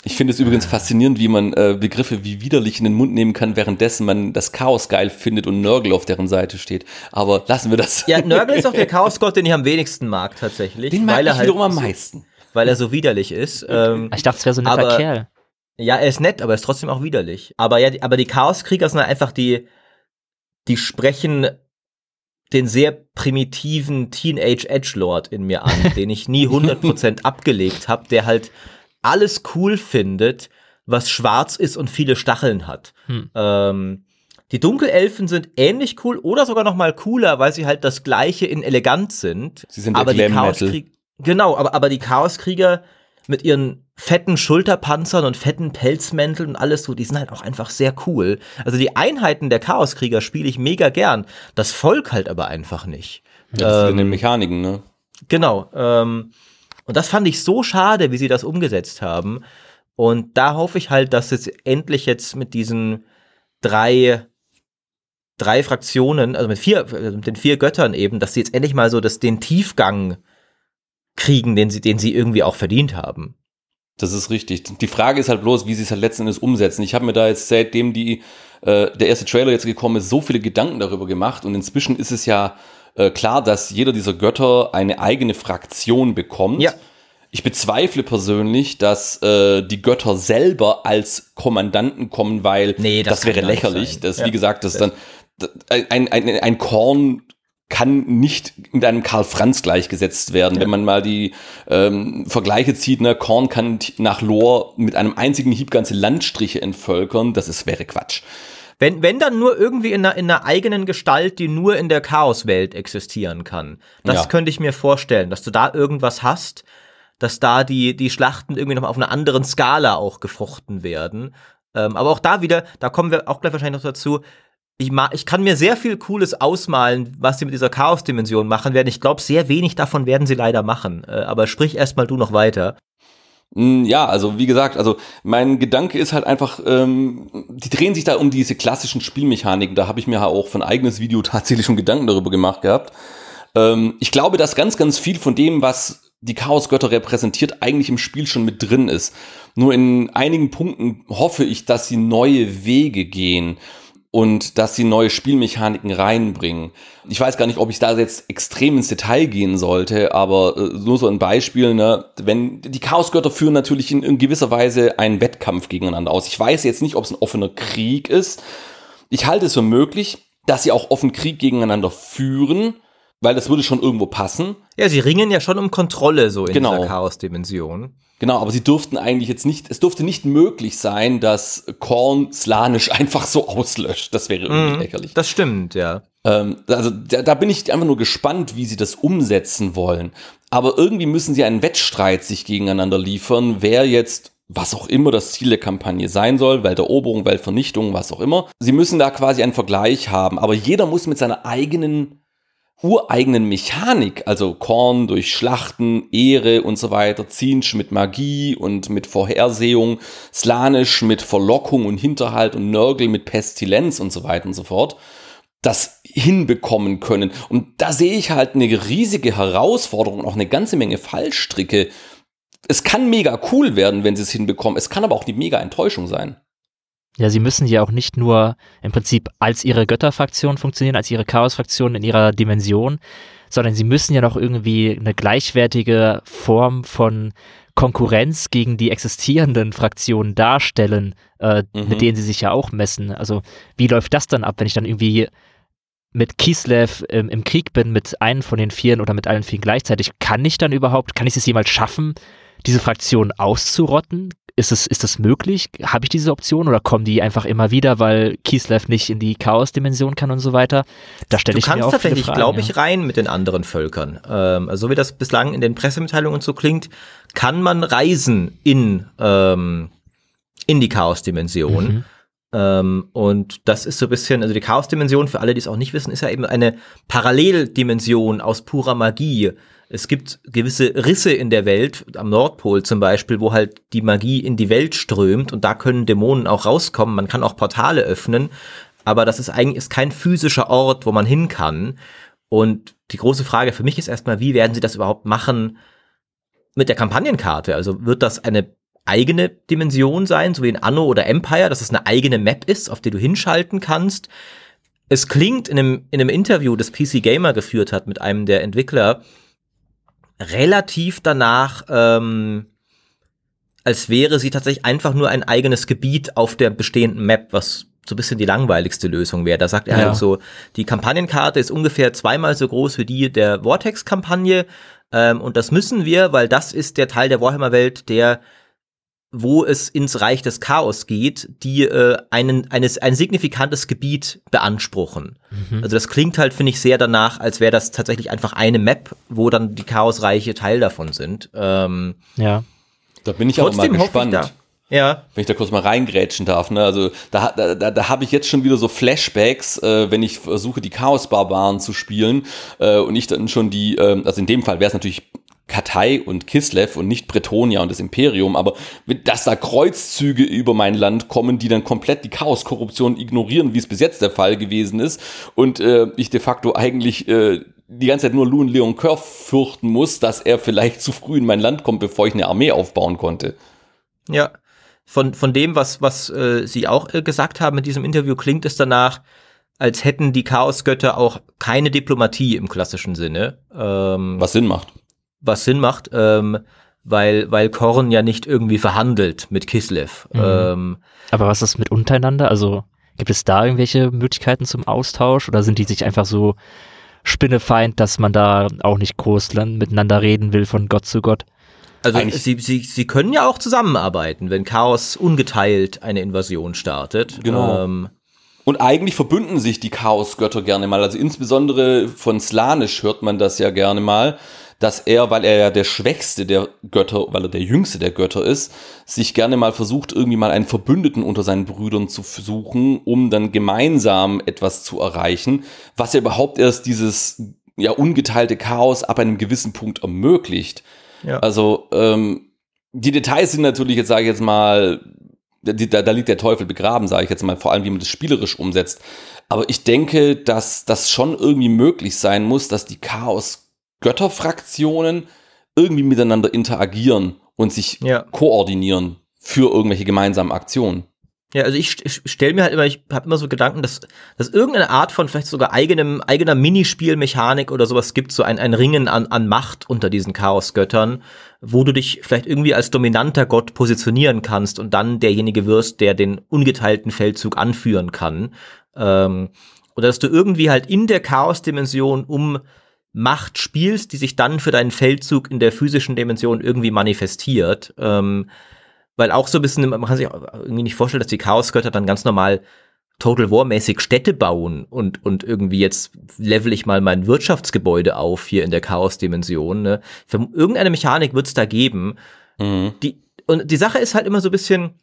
Speaker 3: Ich finde es übrigens faszinierend, wie man äh, Begriffe wie widerlich in den Mund nehmen kann, währenddessen man das Chaos geil findet und Nörgel auf deren Seite steht. Aber lassen wir das.
Speaker 1: Ja, Nörgel ist auch der Chaosgott, den ich am wenigsten mag tatsächlich.
Speaker 3: Den mag
Speaker 1: weil
Speaker 3: ich
Speaker 1: er halt
Speaker 3: wiederum am meisten.
Speaker 1: Weil er so widerlich ist. Ähm,
Speaker 2: ich dachte, es wäre so ein netter
Speaker 1: aber,
Speaker 2: Kerl.
Speaker 1: Ja, er ist nett, aber er ist trotzdem auch widerlich. Aber ja, die, aber die Chaoskrieger sind einfach die, die sprechen den sehr primitiven Teenage Edgelord in mir an, den ich nie 100% abgelegt habe, der halt alles cool findet, was schwarz ist und viele Stacheln hat. Hm. Ähm, die Dunkelelfen sind ähnlich cool oder sogar noch mal cooler, weil sie halt das gleiche in elegant sind.
Speaker 3: Sie sind aber die Chaoskrieger
Speaker 1: Genau, aber, aber die Chaoskrieger mit ihren fetten Schulterpanzern und fetten Pelzmänteln und alles so, die sind halt auch einfach sehr cool. Also die Einheiten der Chaoskrieger spiele ich mega gern. Das Volk halt aber einfach nicht.
Speaker 3: Ja, das ähm, sind die Mechaniken, ne?
Speaker 1: Genau. Ähm, und das fand ich so schade, wie sie das umgesetzt haben. Und da hoffe ich halt, dass es endlich jetzt mit diesen drei, drei Fraktionen, also mit vier, mit den vier Göttern eben, dass sie jetzt endlich mal so das, den Tiefgang kriegen, den sie, den sie irgendwie auch verdient haben.
Speaker 3: Das ist richtig. Die Frage ist halt bloß, wie sie es halt letzten Endes umsetzen. Ich habe mir da jetzt seitdem die, äh, der erste Trailer jetzt gekommen ist, so viele Gedanken darüber gemacht und inzwischen ist es ja äh, klar, dass jeder dieser Götter eine eigene Fraktion bekommt.
Speaker 1: Ja.
Speaker 3: Ich bezweifle persönlich, dass äh, die Götter selber als Kommandanten kommen, weil
Speaker 1: nee, das,
Speaker 3: das wäre lächerlich. Das, ja. Wie gesagt, das dann ein, ein, ein Korn kann nicht mit einem Karl Franz gleichgesetzt werden. Ja. Wenn man mal die ähm, Vergleiche zieht, ne, Korn kann nach Lore mit einem einzigen Hieb ganze Landstriche entvölkern, das ist, wäre Quatsch.
Speaker 1: Wenn, wenn dann nur irgendwie in einer, in einer eigenen Gestalt, die nur in der Chaoswelt existieren kann. Das ja. könnte ich mir vorstellen, dass du da irgendwas hast, dass da die, die Schlachten irgendwie noch auf einer anderen Skala auch gefochten werden. Ähm, aber auch da wieder, da kommen wir auch gleich wahrscheinlich noch dazu, ich, ich kann mir sehr viel Cooles ausmalen, was sie mit dieser Chaos-Dimension machen werden. Ich glaube, sehr wenig davon werden sie leider machen. Äh, aber sprich erstmal du noch weiter.
Speaker 3: Hm, ja, also wie gesagt, also mein Gedanke ist halt einfach, ähm, die drehen sich da um diese klassischen Spielmechaniken. Da habe ich mir auch ein eigenes Video tatsächlich schon Gedanken darüber gemacht gehabt. Ähm, ich glaube, dass ganz, ganz viel von dem, was die Chaosgötter repräsentiert, eigentlich im Spiel schon mit drin ist. Nur in einigen Punkten hoffe ich, dass sie neue Wege gehen und dass sie neue Spielmechaniken reinbringen. Ich weiß gar nicht, ob ich da jetzt extrem ins Detail gehen sollte, aber äh, nur so ein Beispiel, ne, wenn die Chaosgötter führen natürlich in, in gewisser Weise einen Wettkampf gegeneinander aus. Ich weiß jetzt nicht, ob es ein offener Krieg ist. Ich halte es für möglich, dass sie auch offen Krieg gegeneinander führen, weil das würde schon irgendwo passen.
Speaker 1: Ja, sie ringen ja schon um Kontrolle so in
Speaker 3: Genau.
Speaker 1: dieser Chaos-Dimension.
Speaker 3: Genau, aber sie durften eigentlich jetzt nicht, es durfte nicht möglich sein, dass Korn Slanisch einfach so auslöscht. Das wäre irgendwie
Speaker 1: Mhm,
Speaker 3: lächerlich.
Speaker 1: Das stimmt, ja.
Speaker 3: Ähm, also da, da bin ich einfach nur gespannt, wie sie das umsetzen wollen. Aber irgendwie müssen sie einen Wettstreit sich gegeneinander liefern, wer jetzt was auch immer das Ziel der Kampagne sein soll, Welteroberung, Weltvernichtung, was auch immer. Sie müssen da quasi einen Vergleich haben, aber jeder muss mit seiner eigenen ureigenen Mechanik, also Korn durch Schlachten, Ehre und so weiter, Zinsch mit Magie und mit Vorhersehung, Slanisch mit Verlockung und Hinterhalt und Nörgel mit Pestilenz und so weiter und so fort, das hinbekommen können. Und da sehe ich halt eine riesige Herausforderung auch eine ganze Menge Fallstricke. Es kann mega cool werden, wenn sie es hinbekommen. Es kann aber auch die mega Enttäuschung sein.
Speaker 2: Ja, sie müssen ja auch nicht nur im Prinzip als ihre Götterfraktion funktionieren, als ihre Chaosfraktion in ihrer Dimension, sondern sie müssen ja noch irgendwie eine gleichwertige Form von Konkurrenz gegen die existierenden Fraktionen darstellen, äh,
Speaker 3: Mhm.
Speaker 2: mit denen sie sich ja auch messen. Also wie läuft das dann ab, wenn ich dann irgendwie mit Kislev ähm, im Krieg bin, mit einem von den Vieren oder mit allen Vieren gleichzeitig? Kann ich dann überhaupt, kann ich es jemals schaffen, diese Fraktion auszurotten? Ist es, ist das möglich? Habe ich diese Option oder kommen die einfach immer wieder, weil Kislev nicht in die Chaos-Dimension kann und so weiter? Da stelle
Speaker 1: Du
Speaker 2: ich mir
Speaker 1: kannst
Speaker 2: auch viele
Speaker 1: tatsächlich,
Speaker 2: Fragen,
Speaker 1: glaube
Speaker 2: ja.
Speaker 1: ich, rein mit den anderen Völkern. Ähm, also so wie das bislang in den Pressemitteilungen so klingt, kann man reisen in, ähm, in die Chaos-Dimension.
Speaker 2: Mhm.
Speaker 1: Ähm, und das ist so ein bisschen, also die Chaos-Dimension, für alle, die es auch nicht wissen, ist ja eben eine Paralleldimension aus purer Magie. Es gibt gewisse Risse in der Welt, am Nordpol zum Beispiel, wo halt die Magie in die Welt strömt und da können Dämonen auch rauskommen. Man kann auch Portale öffnen, aber das ist eigentlich ist kein physischer Ort, wo man hin kann. Und die große Frage für mich ist erstmal, wie werden sie das überhaupt machen mit der Kampagnenkarte? Also wird das eine eigene Dimension sein, so wie in Anno oder Empire, dass es eine eigene Map ist, auf die du hinschalten kannst? Es klingt in einem, in einem Interview, das PC Gamer geführt hat mit einem der Entwickler, relativ danach, ähm, als wäre sie tatsächlich einfach nur ein eigenes Gebiet auf der bestehenden Map, was so ein bisschen die langweiligste Lösung wäre. Da sagt er
Speaker 2: Ja.
Speaker 1: halt so, die Kampagnenkarte ist ungefähr zweimal so groß wie die der Vortex-Kampagne. Ähm, und das müssen wir, weil das ist der Teil der Warhammer-Welt, der wo es ins Reich des Chaos geht, die äh, einen, eines, ein signifikantes Gebiet beanspruchen.
Speaker 2: Mhm.
Speaker 1: Also das klingt halt, finde ich, sehr danach, als wäre das tatsächlich einfach eine Map, wo dann die Chaosreiche Teil davon sind. Ähm,
Speaker 2: Ja.
Speaker 3: Da bin ich mal
Speaker 1: trotzdem hoffe ich
Speaker 3: gespannt.
Speaker 1: da. Ja,
Speaker 3: wenn ich da kurz mal reingrätschen darf, ne? Also da, da, da, da habe ich jetzt schon wieder so Flashbacks, äh, wenn ich versuche, die Chaos-Barbaren zu spielen äh, und ich dann schon die, ähm, also in dem Fall wäre es natürlich Kartei und Kislev und nicht Bretonia und das Imperium, aber dass da Kreuzzüge über mein Land kommen, die dann komplett die Chaos-Korruption ignorieren, wie es bis jetzt der Fall gewesen ist und äh, ich de facto eigentlich äh, die ganze Zeit nur Louis Leon Coeur fürchten muss, dass er vielleicht zu früh in mein Land kommt, bevor ich eine Armee aufbauen konnte.
Speaker 1: ja. Von, von dem, was, was äh, Sie auch äh, gesagt haben in diesem Interview, klingt es danach, als hätten die Chaosgötter auch keine Diplomatie im klassischen Sinne. Ähm,
Speaker 3: Was Sinn macht.
Speaker 1: Was Sinn macht, ähm, weil, weil Korn ja nicht irgendwie verhandelt mit Kislev.
Speaker 2: Mhm.
Speaker 1: Ähm,
Speaker 2: Aber was ist mit untereinander? Also gibt es da irgendwelche Möglichkeiten zum Austausch oder sind die sich einfach so spinnefeind, dass man da auch nicht groß miteinander reden will von Gott zu Gott?
Speaker 1: also
Speaker 3: Eigentlich-
Speaker 1: sie, sie, sie können ja auch zusammenarbeiten, wenn Chaos ungeteilt eine Invasion startet.
Speaker 3: Genau.
Speaker 1: Ähm,
Speaker 3: Und eigentlich verbünden sich die Chaosgötter gerne mal. Also insbesondere von Slanisch hört man das ja gerne mal, dass er, weil er ja der schwächste der Götter, weil er der jüngste der Götter ist, sich gerne mal versucht, irgendwie mal einen Verbündeten unter seinen Brüdern zu suchen, um dann gemeinsam etwas zu erreichen, was ja überhaupt erst dieses ja ungeteilte Chaos ab einem gewissen Punkt ermöglicht.
Speaker 1: ja.
Speaker 3: Also ähm, die Details sind natürlich jetzt, sage ich jetzt mal, da, da, liegt der Teufel begraben, sage ich jetzt mal, vor allem wie man das spielerisch umsetzt. Aber ich denke, dass das schon irgendwie möglich sein muss, dass die Chaos-Götterfraktionen irgendwie miteinander interagieren und sich
Speaker 1: Ja.
Speaker 3: koordinieren für irgendwelche gemeinsamen Aktionen.
Speaker 1: Ja, also ich, ich stelle mir halt immer, ich habe immer so Gedanken, dass, dass irgendeine Art von vielleicht sogar eigenem, eigener Minispielmechanik oder sowas gibt, so ein, ein Ringen an, an Macht unter diesen Chaosgöttern, wo du dich vielleicht irgendwie als dominanter Gott positionieren kannst und dann derjenige wirst, der den ungeteilten Feldzug anführen kann. Ähm, oder dass du irgendwie halt in der Chaos-Dimension um Macht spielst, die sich dann für deinen Feldzug in der physischen Dimension irgendwie manifestiert. Ähm, weil auch so ein bisschen, man kann sich irgendwie nicht vorstellen, dass die Chaosgötter dann ganz normal Total War-mäßig Städte bauen und, und irgendwie jetzt level ich mal mein Wirtschaftsgebäude auf hier in der Chaos-Dimension. Ne? Für irgendeine Mechanik wird es da geben. Mhm. Die, und die Sache ist halt immer so ein bisschen,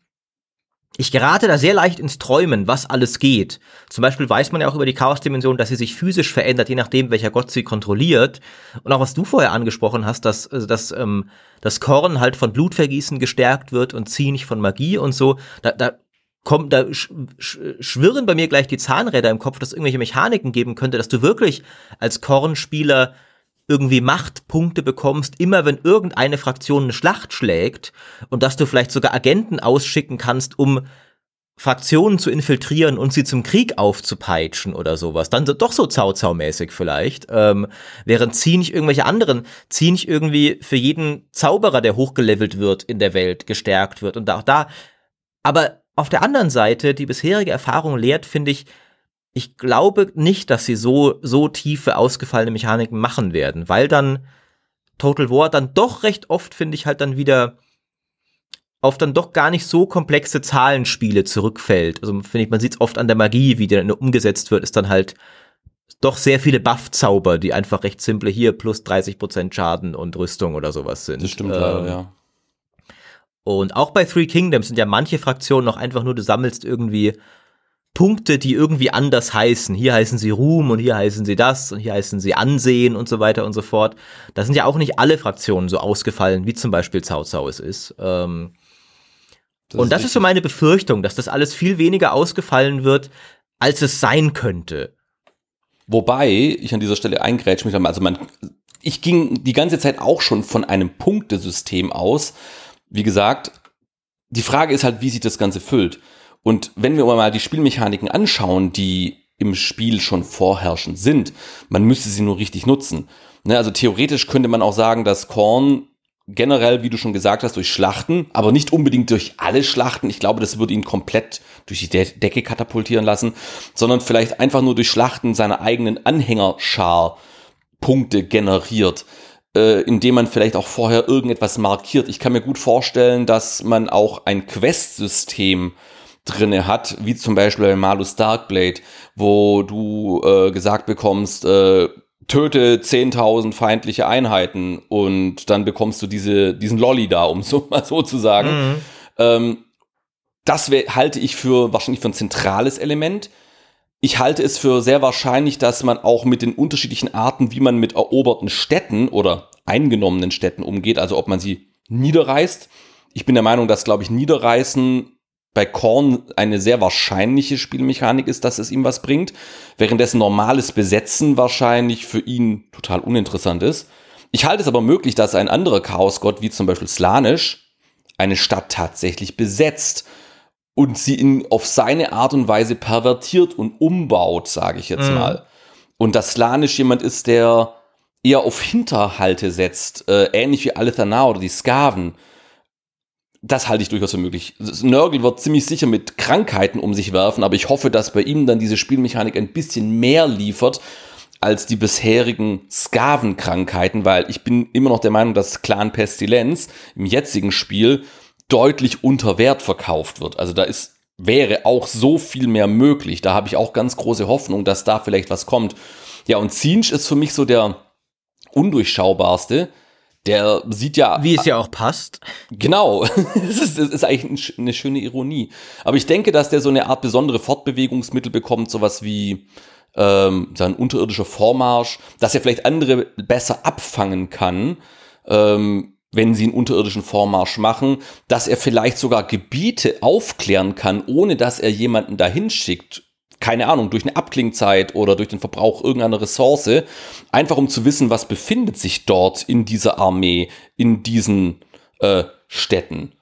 Speaker 1: ich gerate da sehr leicht ins Träumen, was alles geht. Zum Beispiel weiß man ja auch über die Chaos-Dimension, dass sie sich physisch verändert, je nachdem, welcher Gott sie kontrolliert. Und auch was du vorher angesprochen hast, dass, also dass ähm, das Korn halt von Blutvergießen gestärkt wird und Zieh nicht von Magie und so. Da, da kommt, da schwirren bei mir gleich die Zahnräder im Kopf, dass es irgendwelche Mechaniken geben könnte, dass du wirklich als Kornspieler irgendwie Machtpunkte bekommst, immer wenn irgendeine Fraktion eine Schlacht schlägt und dass du vielleicht sogar Agenten ausschicken kannst, um Fraktionen zu infiltrieren und sie zum Krieg aufzupeitschen oder sowas. Dann doch so Zau-Zau-mäßig vielleicht. Ähm, während zieh nicht irgendwelche anderen, zieh nicht irgendwie für jeden Zauberer, der hochgelevelt wird in der Welt, gestärkt wird. Und auch da, aber auf der anderen Seite, die bisherige Erfahrung lehrt, finde ich, ich glaube nicht, dass sie so, so tiefe, ausgefallene Mechaniken machen werden, weil dann Total War dann doch recht oft, finde ich, halt dann wieder auf dann doch gar nicht so komplexe Zahlenspiele zurückfällt. Also finde ich, man sieht es oft an der Magie, wie die dann umgesetzt wird, ist dann halt doch sehr viele Buff-Zauber, die einfach recht simple hier plus 30% Schaden und Rüstung oder sowas sind.
Speaker 3: Das stimmt ähm, leider, ja.
Speaker 1: Und auch bei Three Kingdoms sind ja manche Fraktionen noch einfach nur, du sammelst irgendwie Punkte, die irgendwie anders heißen. Hier heißen sie Ruhm und hier heißen sie das und hier heißen sie Ansehen und so weiter und so fort. Da sind ja auch nicht alle Fraktionen so ausgefallen, wie zum Beispiel Cao Cao es ist. Ähm das und ist das richtig. ist so meine Befürchtung, dass das alles viel weniger ausgefallen wird, als es sein könnte.
Speaker 3: Wobei ich an dieser Stelle eingrätsch mich, also man, ich ging die ganze Zeit auch schon von einem Punktesystem aus, wie gesagt, die Frage ist halt, wie sich das Ganze füllt. Und wenn wir mal die Spielmechaniken anschauen, die im Spiel schon vorherrschend sind, man müsste sie nur richtig nutzen. Ne, also theoretisch könnte man auch sagen, dass Korn generell, wie du schon gesagt hast, durch Schlachten, aber nicht unbedingt durch alle Schlachten. Ich glaube, das würde ihn komplett durch die De Decke katapultieren lassen, sondern vielleicht einfach nur durch Schlachten seiner eigenen Anhängerschar Punkte generiert äh, indem man vielleicht auch vorher irgendetwas markiert. Ich kann mir gut vorstellen, dass man auch ein Quest-System drinne hat, wie zum Beispiel bei Malus Darkblade, wo du äh, gesagt bekommst, äh, töte 10.000 feindliche Einheiten und dann bekommst du diese, diesen Lolly da, um so mal so zu sagen. Mhm. Ähm, das halte ich für wahrscheinlich für ein zentrales Element. Ich halte es für sehr wahrscheinlich, dass man auch mit den unterschiedlichen Arten, wie man mit eroberten Städten oder eingenommenen Städten umgeht, also ob man sie niederreißt. Ich bin der Meinung, dass, glaube ich, Niederreißen bei Korn eine sehr wahrscheinliche Spielmechanik ist, dass es ihm was bringt, währenddessen normales Besetzen wahrscheinlich für ihn total uninteressant ist. Ich halte es aber möglich, dass ein anderer Chaosgott, wie zum Beispiel Slanisch, eine Stadt tatsächlich besetzt und sie in, auf seine Art und Weise pervertiert und umbaut, sage ich jetzt mhm. mal. Und dass Slanisch jemand ist, der eher auf Hinterhalte setzt, äh, ähnlich wie Alethanar oder die Skaven. Das halte ich durchaus für möglich. Nörgel wird ziemlich sicher mit Krankheiten um sich werfen, aber ich hoffe, dass bei ihm dann diese Spielmechanik ein bisschen mehr liefert als die bisherigen Skaven-Krankheiten, weil ich bin immer noch der Meinung, dass Clan Pestilenz im jetzigen Spiel deutlich unter Wert verkauft wird. Also da ist, wäre auch so viel mehr möglich. Da habe ich auch ganz große Hoffnung, dass da vielleicht was kommt. Ja, und Zinch ist für mich so der undurchschaubarste. Der sieht ja.
Speaker 1: Wie es ja auch passt.
Speaker 3: Genau. das, ist, ist eigentlich eine schöne Ironie. Aber ich denke, dass der so eine Art besondere Fortbewegungsmittel bekommt, sowas wie ähm, sein unterirdischer Vormarsch, dass er vielleicht andere besser abfangen kann. Ähm, wenn sie einen unterirdischen Vormarsch machen, dass er vielleicht sogar Gebiete aufklären kann, ohne dass er jemanden dahin schickt. Keine Ahnung, durch eine Abklingzeit oder durch den Verbrauch irgendeiner Ressource, einfach um zu wissen, was befindet sich dort in dieser Armee, in diesen äh, Städten.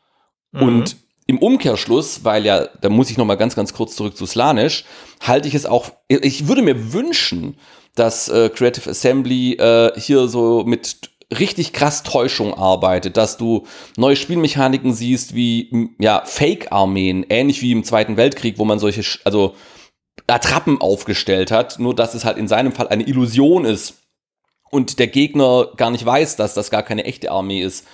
Speaker 3: Mhm. Und im Umkehrschluss, weil ja, da muss ich noch mal ganz, ganz kurz zurück zu Slanisch, halte ich es auch, ich würde mir wünschen, dass äh, Creative Assembly äh, hier so mit richtig krass Täuschung arbeitet, dass du neue Spielmechaniken siehst wie ja Fake-Armeen, ähnlich wie im Zweiten Weltkrieg, wo man solche also Attrappen aufgestellt hat, nur dass es halt in seinem Fall eine Illusion ist und der Gegner gar nicht weiß, dass das gar keine echte Armee ist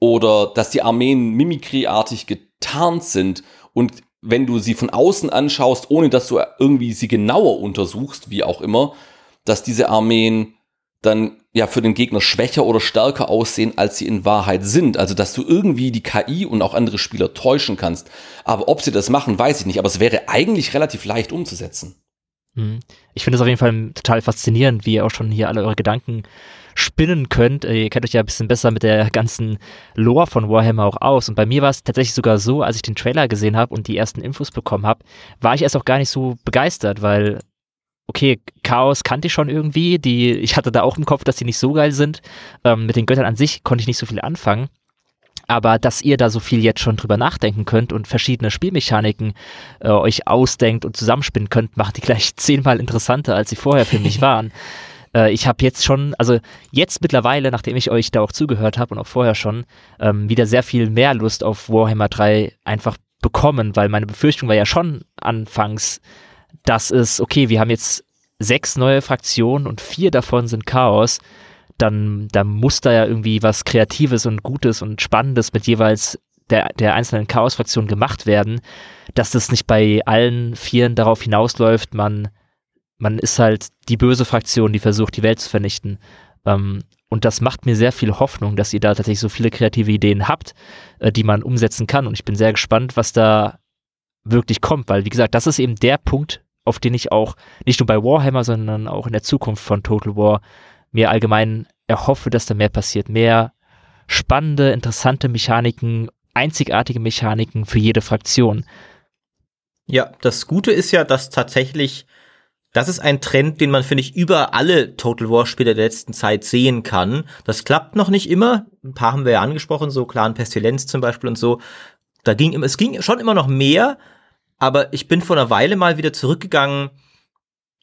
Speaker 3: oder dass die Armeen mimikryartig getarnt sind. Und wenn du sie von außen anschaust, ohne dass du irgendwie sie genauer untersuchst, wie auch immer, dass diese Armeen dann ja für den Gegner schwächer oder stärker aussehen, als sie in Wahrheit sind. Also dass du irgendwie die KI und auch andere Spieler täuschen kannst. Aber ob sie das machen, weiß ich nicht. Aber es wäre eigentlich relativ leicht umzusetzen.
Speaker 2: Mhm. Ich finde es auf jeden Fall total faszinierend, wie ihr auch schon hier alle eure Gedanken spinnen könnt. Äh, ihr kennt euch ja ein bisschen besser mit der ganzen Lore von Warhammer auch aus. Und bei mir war es tatsächlich sogar so, als ich den Trailer gesehen habe und die ersten Infos bekommen habe, war ich erst auch gar nicht so begeistert, weil okay, Chaos kannte ich schon irgendwie. Die, ich hatte da auch im Kopf, dass die nicht so geil sind. Ähm, mit den Göttern an sich konnte ich nicht so viel anfangen. Aber dass ihr da so viel jetzt schon drüber nachdenken könnt und verschiedene Spielmechaniken äh, euch ausdenkt und zusammenspinnen könnt, macht die gleich zehnmal interessanter, als sie vorher für mich waren. Äh, ich habe jetzt schon, also jetzt mittlerweile, nachdem ich euch da auch zugehört habe und auch vorher schon, ähm, wieder sehr viel mehr Lust auf Warhammer 3 einfach bekommen, weil meine Befürchtung war ja schon anfangs, dass es, okay, wir haben jetzt sechs neue Fraktionen und vier davon sind Chaos dann, dann muss da ja irgendwie was Kreatives und Gutes und Spannendes mit jeweils der, der einzelnen Chaos-Fraktion gemacht werden, dass das nicht bei allen Vieren darauf hinausläuft, man, man ist halt die böse Fraktion, die versucht, die Welt zu vernichten. Ähm, und das macht mir sehr viel Hoffnung, dass ihr da tatsächlich so viele kreative Ideen habt, äh, die man umsetzen kann. Und ich bin sehr gespannt, was da wirklich kommt, weil, wie gesagt, das ist eben der Punkt, auf den ich auch nicht nur bei Warhammer, sondern auch in der Zukunft von Total War mir allgemein erhoffe, dass da mehr passiert. Mehr spannende, interessante Mechaniken, einzigartige Mechaniken für jede Fraktion.
Speaker 1: Ja, das Gute ist ja, dass tatsächlich, das ist ein Trend, den man, finde ich, über alle Total War-Spiele der letzten Zeit sehen kann. Das klappt noch nicht immer. Ein paar haben wir ja angesprochen, so Clan Pestilenz zum Beispiel und so. Da ging, es ging schon immer noch mehr, aber ich bin vor einer Weile mal wieder zurückgegangen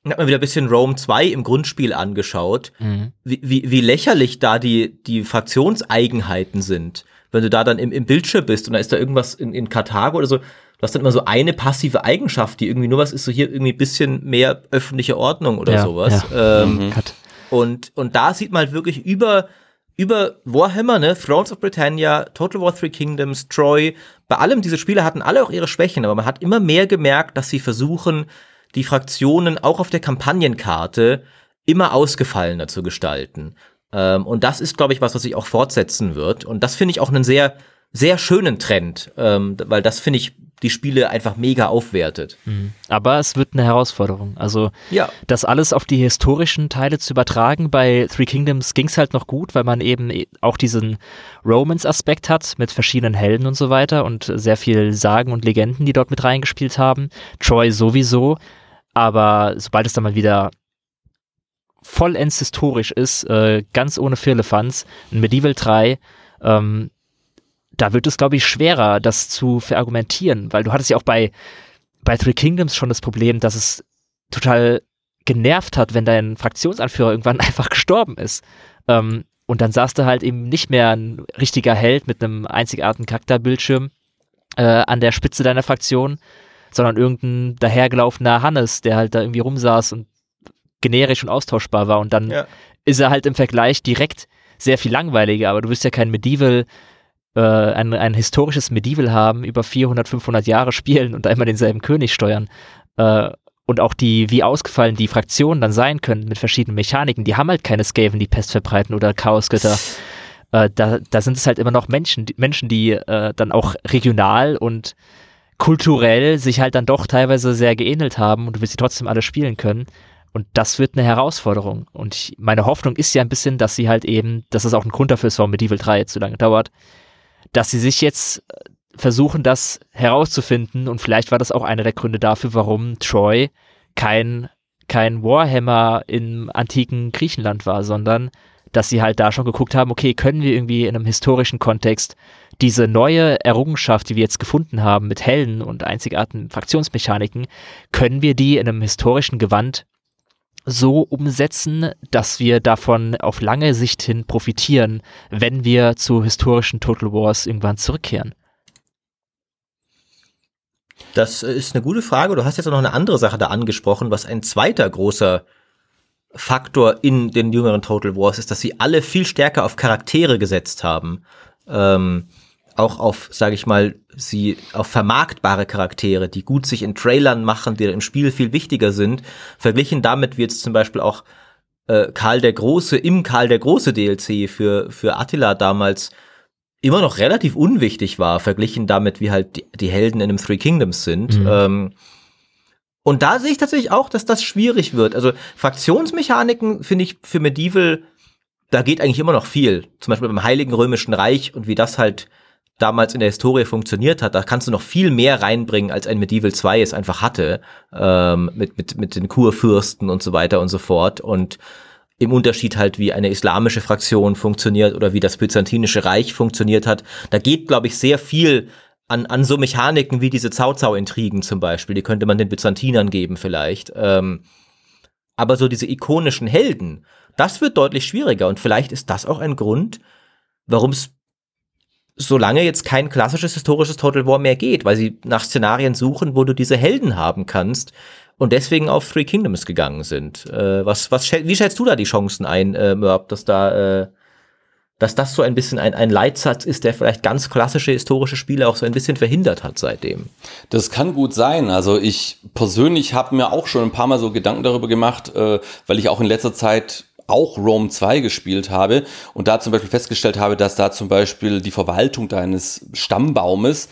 Speaker 1: und hab mir wieder ein bisschen Rome 2 im Grundspiel angeschaut, mhm. wie, wie, wie lächerlich da die, die Fraktionseigenheiten sind. Wenn du da dann im, im Bildschirm bist und da ist da irgendwas in, in Karthago oder so, du hast dann immer so eine passive Eigenschaft, die irgendwie nur was ist, so hier irgendwie ein bisschen mehr öffentliche Ordnung oder ja, sowas. Ja. Ähm, mhm. und, und da sieht man halt wirklich über, über Warhammer, ne, Thrones of Britannia, Total War Three Kingdoms, Troy, bei allem, diese Spiele hatten alle auch ihre Schwächen, aber man hat immer mehr gemerkt, dass sie versuchen, die Fraktionen auch auf der Kampagnenkarte immer ausgefallener zu gestalten. Ähm, und das ist, glaube ich, was, was sich auch fortsetzen wird. Und das finde ich auch einen sehr, sehr schönen Trend, ähm, weil das finde ich die Spiele einfach mega aufwertet.
Speaker 2: Mhm. Aber es wird eine Herausforderung. Also ja. das alles auf die historischen Teile zu übertragen. Bei Three Kingdoms ging es halt noch gut, weil man eben auch diesen Romance-Aspekt hat mit verschiedenen Helden und so weiter und sehr viel Sagen und Legenden, die dort mit reingespielt haben. Troy sowieso. Aber sobald es dann mal wieder vollends historisch ist, äh, ganz ohne Firlefanz, ein Medieval 3, ähm, da wird es, glaube ich, schwerer, das zu verargumentieren, weil du hattest ja auch bei, bei Three Kingdoms schon das Problem, dass es total genervt hat, wenn dein Fraktionsanführer irgendwann einfach gestorben ist. Ähm, und dann saß du halt eben nicht mehr ein richtiger Held mit einem einzigartigen Charakterbildschirm äh, an der Spitze deiner Fraktion, sondern irgendein dahergelaufener Hannes, der halt da irgendwie rumsaß und generisch und austauschbar war. Und dann ja. ist er halt im Vergleich direkt sehr viel langweiliger, aber du bist ja kein Medieval, äh, ein, ein historisches Medieval haben, über 400, 500 Jahre spielen und immer denselben König steuern. Äh, und auch die, wie ausgefallen die Fraktionen dann sein können mit verschiedenen Mechaniken, die haben halt keine Skaven, die Pest verbreiten oder Chaosgötter. Äh, da, da sind es halt immer noch Menschen, die, Menschen, die äh, dann auch regional und kulturell sich halt dann doch teilweise sehr geähnelt haben und du willst sie trotzdem alle spielen können. Und das wird eine Herausforderung. Und ich, meine Hoffnung ist ja ein bisschen, dass sie halt eben, dass das auch ein Grund dafür ist, warum Medieval 3 jetzt so lange dauert, dass sie sich jetzt äh, versuchen, das herauszufinden. Und vielleicht war das auch einer der Gründe dafür, warum Troy kein, kein Warhammer im antiken Griechenland war, sondern dass sie halt da schon geguckt haben, okay, können wir irgendwie in einem historischen Kontext diese neue Errungenschaft, die wir jetzt gefunden haben mit Helden und einzigartigen Fraktionsmechaniken, können wir die in einem historischen Gewand so umsetzen, dass wir davon auf lange Sicht hin profitieren, wenn wir zu historischen Total Wars irgendwann zurückkehren?
Speaker 1: Das ist eine gute Frage. Du hast jetzt noch eine andere Sache da angesprochen, was ein zweiter großer Faktor in den jüngeren Total Wars ist, dass sie alle viel stärker auf Charaktere gesetzt haben. Ähm, auch auf, sage ich mal, sie auf vermarktbare Charaktere, die gut sich in Trailern machen, die im Spiel viel wichtiger sind, verglichen damit, wie jetzt zum Beispiel auch äh, Karl der Große im Karl der Große DLC für, für Attila damals immer noch relativ unwichtig war, verglichen damit, wie halt die, die Helden in dem Three Kingdoms sind. Mhm. Ähm, und da sehe ich tatsächlich auch, dass das schwierig wird. Also Fraktionsmechaniken finde ich für Medieval, da geht eigentlich immer noch viel. Zum Beispiel beim Heiligen Römischen Reich und wie das halt damals in der Historie funktioniert hat, da kannst du noch viel mehr reinbringen, als ein Medieval 2 es einfach hatte, ähm, mit, mit, mit den Kurfürsten und so weiter und so fort. Und im Unterschied halt, wie eine islamische Fraktion funktioniert oder wie das byzantinische Reich funktioniert hat. Da geht, glaube ich, sehr viel an, an so Mechaniken wie diese Zau-Zau-Intrigen zum Beispiel. Die könnte man den Byzantinern geben vielleicht. Ähm, aber so diese ikonischen Helden, das wird deutlich schwieriger. Und vielleicht ist das auch ein Grund, warum es solange jetzt kein klassisches historisches Total War mehr geht, weil sie nach Szenarien suchen, wo du diese Helden haben kannst und deswegen auf Three Kingdoms gegangen sind. Äh, was, was, wie schätzt du da die Chancen ein, äh, Mörb, dass da, äh, dass das so ein bisschen ein, ein Leitsatz ist, der vielleicht ganz klassische historische Spiele auch so ein bisschen verhindert hat seitdem?
Speaker 3: Das kann gut sein. Also ich persönlich habe mir auch schon ein paar Mal so Gedanken darüber gemacht, äh, weil ich auch in letzter Zeit auch Rome 2 gespielt habe und da zum Beispiel festgestellt habe, dass da zum Beispiel die Verwaltung deines Stammbaumes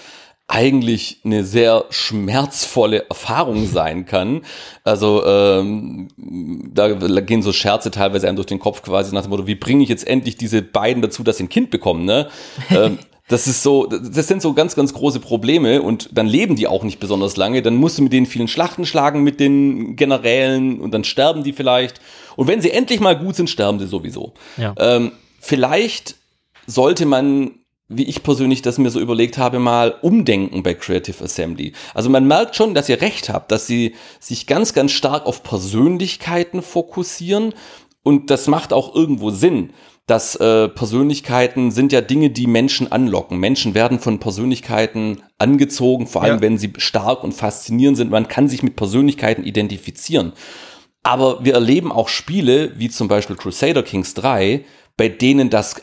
Speaker 3: eigentlich eine sehr schmerzvolle Erfahrung sein kann. Also ähm, da gehen so Scherze teilweise einem durch den Kopf quasi nach dem Motto, wie bringe ich jetzt endlich diese beiden dazu, dass sie ein Kind bekommen, ne? ähm, das ist so, das sind so ganz, ganz große Probleme und dann leben die auch nicht besonders lange. Dann musst du mit denen vielen Schlachten schlagen, mit den Generälen und dann sterben die vielleicht. Und wenn sie endlich mal gut sind, sterben sie sowieso. Ja. Ähm, vielleicht sollte man wie ich persönlich das mir so überlegt habe, mal umdenken bei Creative Assembly. Also man merkt schon, dass ihr recht habt, dass sie sich ganz, ganz stark auf Persönlichkeiten fokussieren und das macht auch irgendwo Sinn dass äh, Persönlichkeiten sind ja Dinge, die Menschen anlocken. Menschen werden von Persönlichkeiten angezogen, vor allem ja. wenn sie stark und faszinierend sind. Man kann sich mit Persönlichkeiten identifizieren. Aber wir erleben auch Spiele, wie zum Beispiel Crusader Kings 3, bei denen das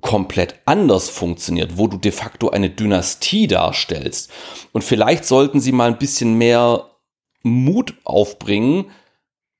Speaker 3: komplett anders funktioniert, wo du de facto eine Dynastie darstellst. Und vielleicht sollten sie mal ein bisschen mehr Mut aufbringen,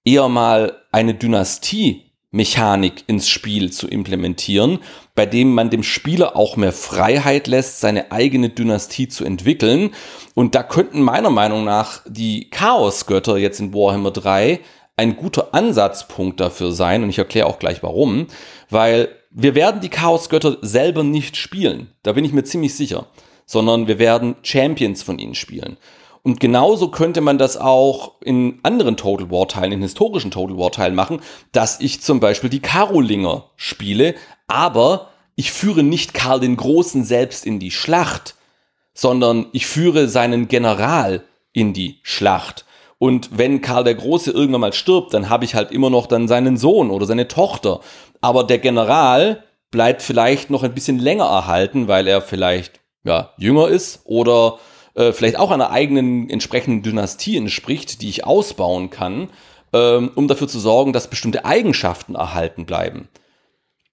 Speaker 3: eher mal eine Dynastie Mechanik ins Spiel zu implementieren, bei dem man dem Spieler auch mehr Freiheit lässt, seine eigene Dynastie zu entwickeln. Und da könnten meiner Meinung nach die Chaosgötter jetzt in Warhammer 3 ein guter Ansatzpunkt dafür sein. Und ich erkläre auch gleich warum. Weil wir werden die Chaosgötter selber nicht spielen. Da bin ich mir ziemlich sicher. Sondern wir werden Champions von ihnen spielen. Und genauso könnte man das auch in anderen Total War Teilen, in historischen Total War Teilen machen, dass ich zum Beispiel die Karolinger spiele, aber ich führe nicht Karl den Großen selbst in die Schlacht, sondern ich führe seinen General in die Schlacht. Und wenn Karl der Große irgendwann mal stirbt, dann habe ich halt immer noch dann seinen Sohn oder seine Tochter. Aber der General bleibt vielleicht noch ein bisschen länger erhalten, weil er vielleicht ja, jünger ist oder äh, vielleicht auch einer eigenen entsprechenden Dynastie entspricht, die ich ausbauen kann, ähm, um dafür zu sorgen, dass bestimmte Eigenschaften erhalten bleiben.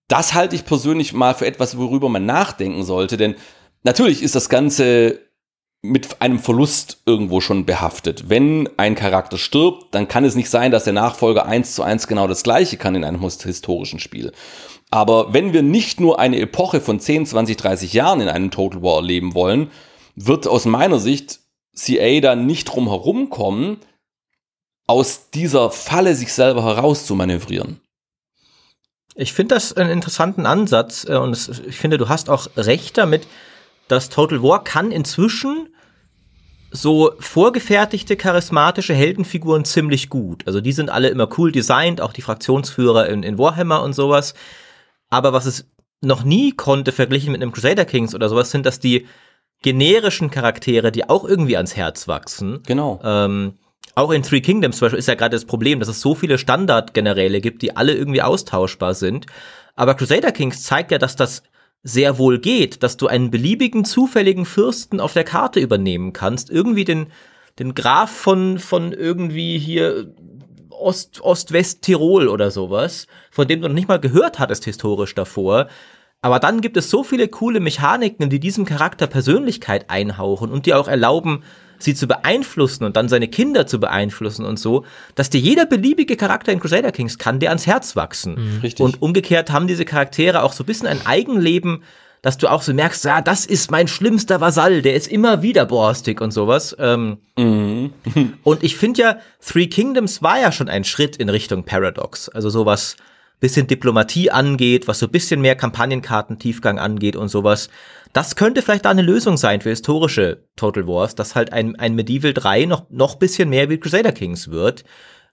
Speaker 3: Das halte ich persönlich mal für etwas, worüber man nachdenken sollte, denn natürlich ist das Ganze mit einem Verlust irgendwo schon behaftet. Wenn ein Charakter stirbt, dann kann es nicht sein, dass der Nachfolger eins zu eins genau das gleiche kann in einem historischen Spiel. Aber wenn wir nicht nur eine Epoche von 10, 20, 30 Jahren in einem Total War erleben wollen, wird aus meiner Sicht CA da nicht drum herum kommen, aus dieser Falle sich selber heraus zu manövrieren.
Speaker 1: Ich finde das einen interessanten Ansatz äh, und ich finde, du hast auch recht damit, dass Total War kann inzwischen so vorgefertigte charismatische Heldenfiguren ziemlich gut. Also die sind alle immer cool designt, auch die Fraktionsführer in, in Warhammer und sowas. Aber was es noch nie konnte, verglichen mit einem Crusader Kings oder sowas, sind, dass die generischen Charaktere, die auch irgendwie ans Herz wachsen.
Speaker 3: Genau.
Speaker 1: Ähm, auch in Three Kingdoms zum Beispiel ist ja gerade das Problem, dass es so viele Standardgeneräle gibt, die alle irgendwie austauschbar sind. Aber Crusader Kings zeigt ja, dass das sehr wohl geht, dass du einen beliebigen zufälligen Fürsten auf der Karte übernehmen kannst, irgendwie den den Graf von von irgendwie hier Ost, Ost-West-Tirol oder sowas, von dem du noch nicht mal gehört hattest historisch davor. Aber dann gibt es so viele coole Mechaniken, die diesem Charakter Persönlichkeit einhauchen und die auch erlauben, sie zu beeinflussen und dann seine Kinder zu beeinflussen und so, dass dir jeder beliebige Charakter in Crusader Kings kann dir ans Herz wachsen.
Speaker 3: Mhm, richtig.
Speaker 1: Und umgekehrt haben diese Charaktere auch so ein bisschen ein Eigenleben, dass du auch so merkst, ja, das ist mein schlimmster Vasall, der ist immer wieder borstig und sowas. Ähm,
Speaker 3: Mhm.
Speaker 1: und ich finde ja, Three Kingdoms war ja schon ein Schritt in Richtung Paradox. Also sowas bisschen Diplomatie angeht, was so bisschen mehr Kampagnenkarten-Tiefgang angeht und sowas. Das könnte vielleicht da eine Lösung sein für historische Total Wars, dass halt ein, ein Medieval 3 noch, noch bisschen mehr wie Crusader Kings wird,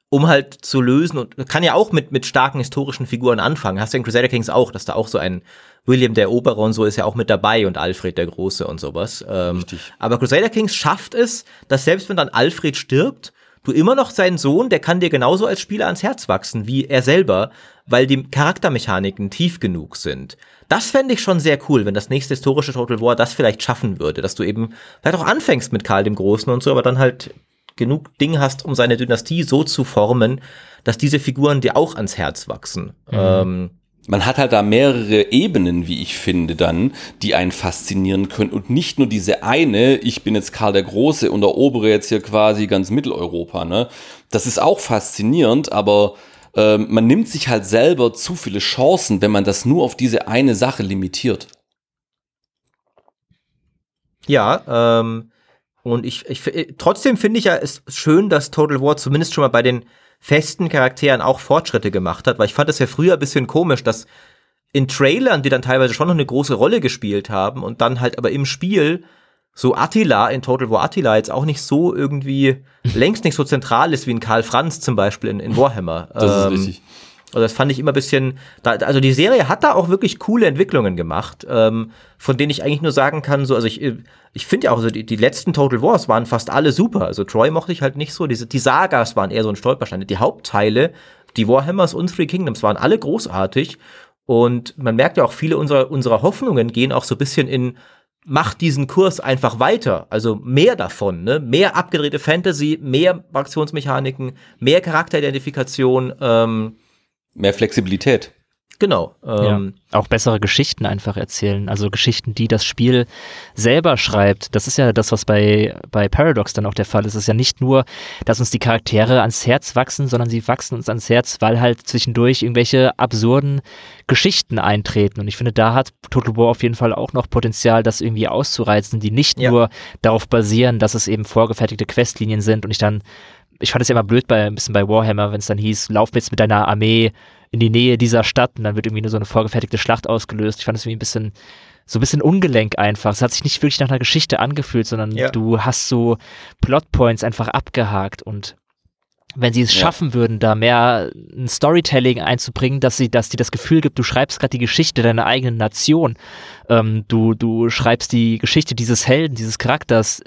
Speaker 1: um halt zu lösen und kann ja auch mit, mit starken historischen Figuren anfangen. Hast du in Crusader Kings auch, dass da auch so ein William der Eroberer und so ist ja auch mit dabei und Alfred der Große und sowas. Ähm,
Speaker 3: Richtig.
Speaker 1: aber Crusader Kings schafft es, dass selbst wenn dann Alfred stirbt, du immer noch seinen Sohn, der kann dir genauso als Spieler ans Herz wachsen wie er selber, weil die Charaktermechaniken tief genug sind. Das fände ich schon sehr cool, wenn das nächste historische Total War das vielleicht schaffen würde, dass du eben vielleicht auch anfängst mit Karl dem Großen und so, aber dann halt genug Ding hast, um seine Dynastie so zu formen, dass diese Figuren dir auch ans Herz wachsen. Ähm,
Speaker 3: Man hat halt da mehrere Ebenen, wie ich finde, dann, die einen faszinieren können und nicht nur diese eine, ich bin jetzt Karl der Große und erobere jetzt hier quasi ganz Mitteleuropa, ne? Das ist auch faszinierend, aber ähm, man nimmt sich halt selber zu viele Chancen, wenn man das nur auf diese eine Sache limitiert.
Speaker 1: Ja, ähm, und ich, ich äh, trotzdem finde ich ja es schön, dass Total War zumindest schon mal bei den festen Charakteren auch Fortschritte gemacht hat, weil ich fand es ja früher ein bisschen komisch, dass in Trailern, die dann teilweise schon noch eine große Rolle gespielt haben und dann halt aber im Spiel so Attila in Total War Attila jetzt auch nicht so irgendwie längst nicht so zentral ist wie in Karl Franz zum Beispiel in, in Warhammer.
Speaker 3: Das ist
Speaker 1: Ähm,
Speaker 3: richtig.
Speaker 1: also das fand ich immer ein bisschen, da, also die Serie hat da auch wirklich coole Entwicklungen gemacht, ähm, von denen ich eigentlich nur sagen kann, so, also ich, ich finde ja auch so, die, die letzten Total Wars waren fast alle super. Also Troy mochte ich halt nicht so, diese, die Sagas waren eher so ein Stolperstein. Die Hauptteile, die Warhammers und Three Kingdoms waren alle großartig. Und man merkt ja auch, viele unserer, unserer Hoffnungen gehen auch so ein bisschen in, macht diesen Kurs einfach weiter. Also mehr davon, ne? Mehr abgedrehte Fantasy, mehr Aktionsmechaniken, mehr Charakteridentifikation, ähm,
Speaker 3: Mehr Flexibilität.
Speaker 1: Genau.
Speaker 2: Ja.
Speaker 1: Ähm,
Speaker 2: Auch bessere Geschichten einfach erzählen. Also Geschichten, die das Spiel selber schreibt. Das ist ja das, was bei, bei Paradox dann auch der Fall ist. Es ist ja nicht nur, dass uns die Charaktere ans Herz wachsen, sondern sie wachsen uns ans Herz, weil halt zwischendurch irgendwelche absurden Geschichten eintreten. Und ich finde, da hat Total War auf jeden Fall auch noch Potenzial, das irgendwie auszureizen, die nicht
Speaker 1: Ja.
Speaker 2: nur darauf basieren, dass es eben vorgefertigte Questlinien sind und ich dann ich fand es ja immer blöd bei ein bisschen bei Warhammer, wenn es dann hieß, lauf jetzt mit deiner Armee in die Nähe dieser Stadt und dann wird irgendwie nur so eine vorgefertigte Schlacht ausgelöst. Ich fand es irgendwie ein bisschen so ein bisschen ungelenk einfach. Es hat sich nicht wirklich nach einer Geschichte angefühlt, sondern
Speaker 1: Ja.
Speaker 2: du hast so Plotpoints einfach abgehakt und wenn sie es
Speaker 3: Ja.
Speaker 2: schaffen würden, da mehr ein Storytelling einzubringen, dass sie, dass dir das Gefühl gibt, du schreibst gerade die Geschichte deiner eigenen Nation, ähm, du, du schreibst die Geschichte dieses Helden, dieses Charakters,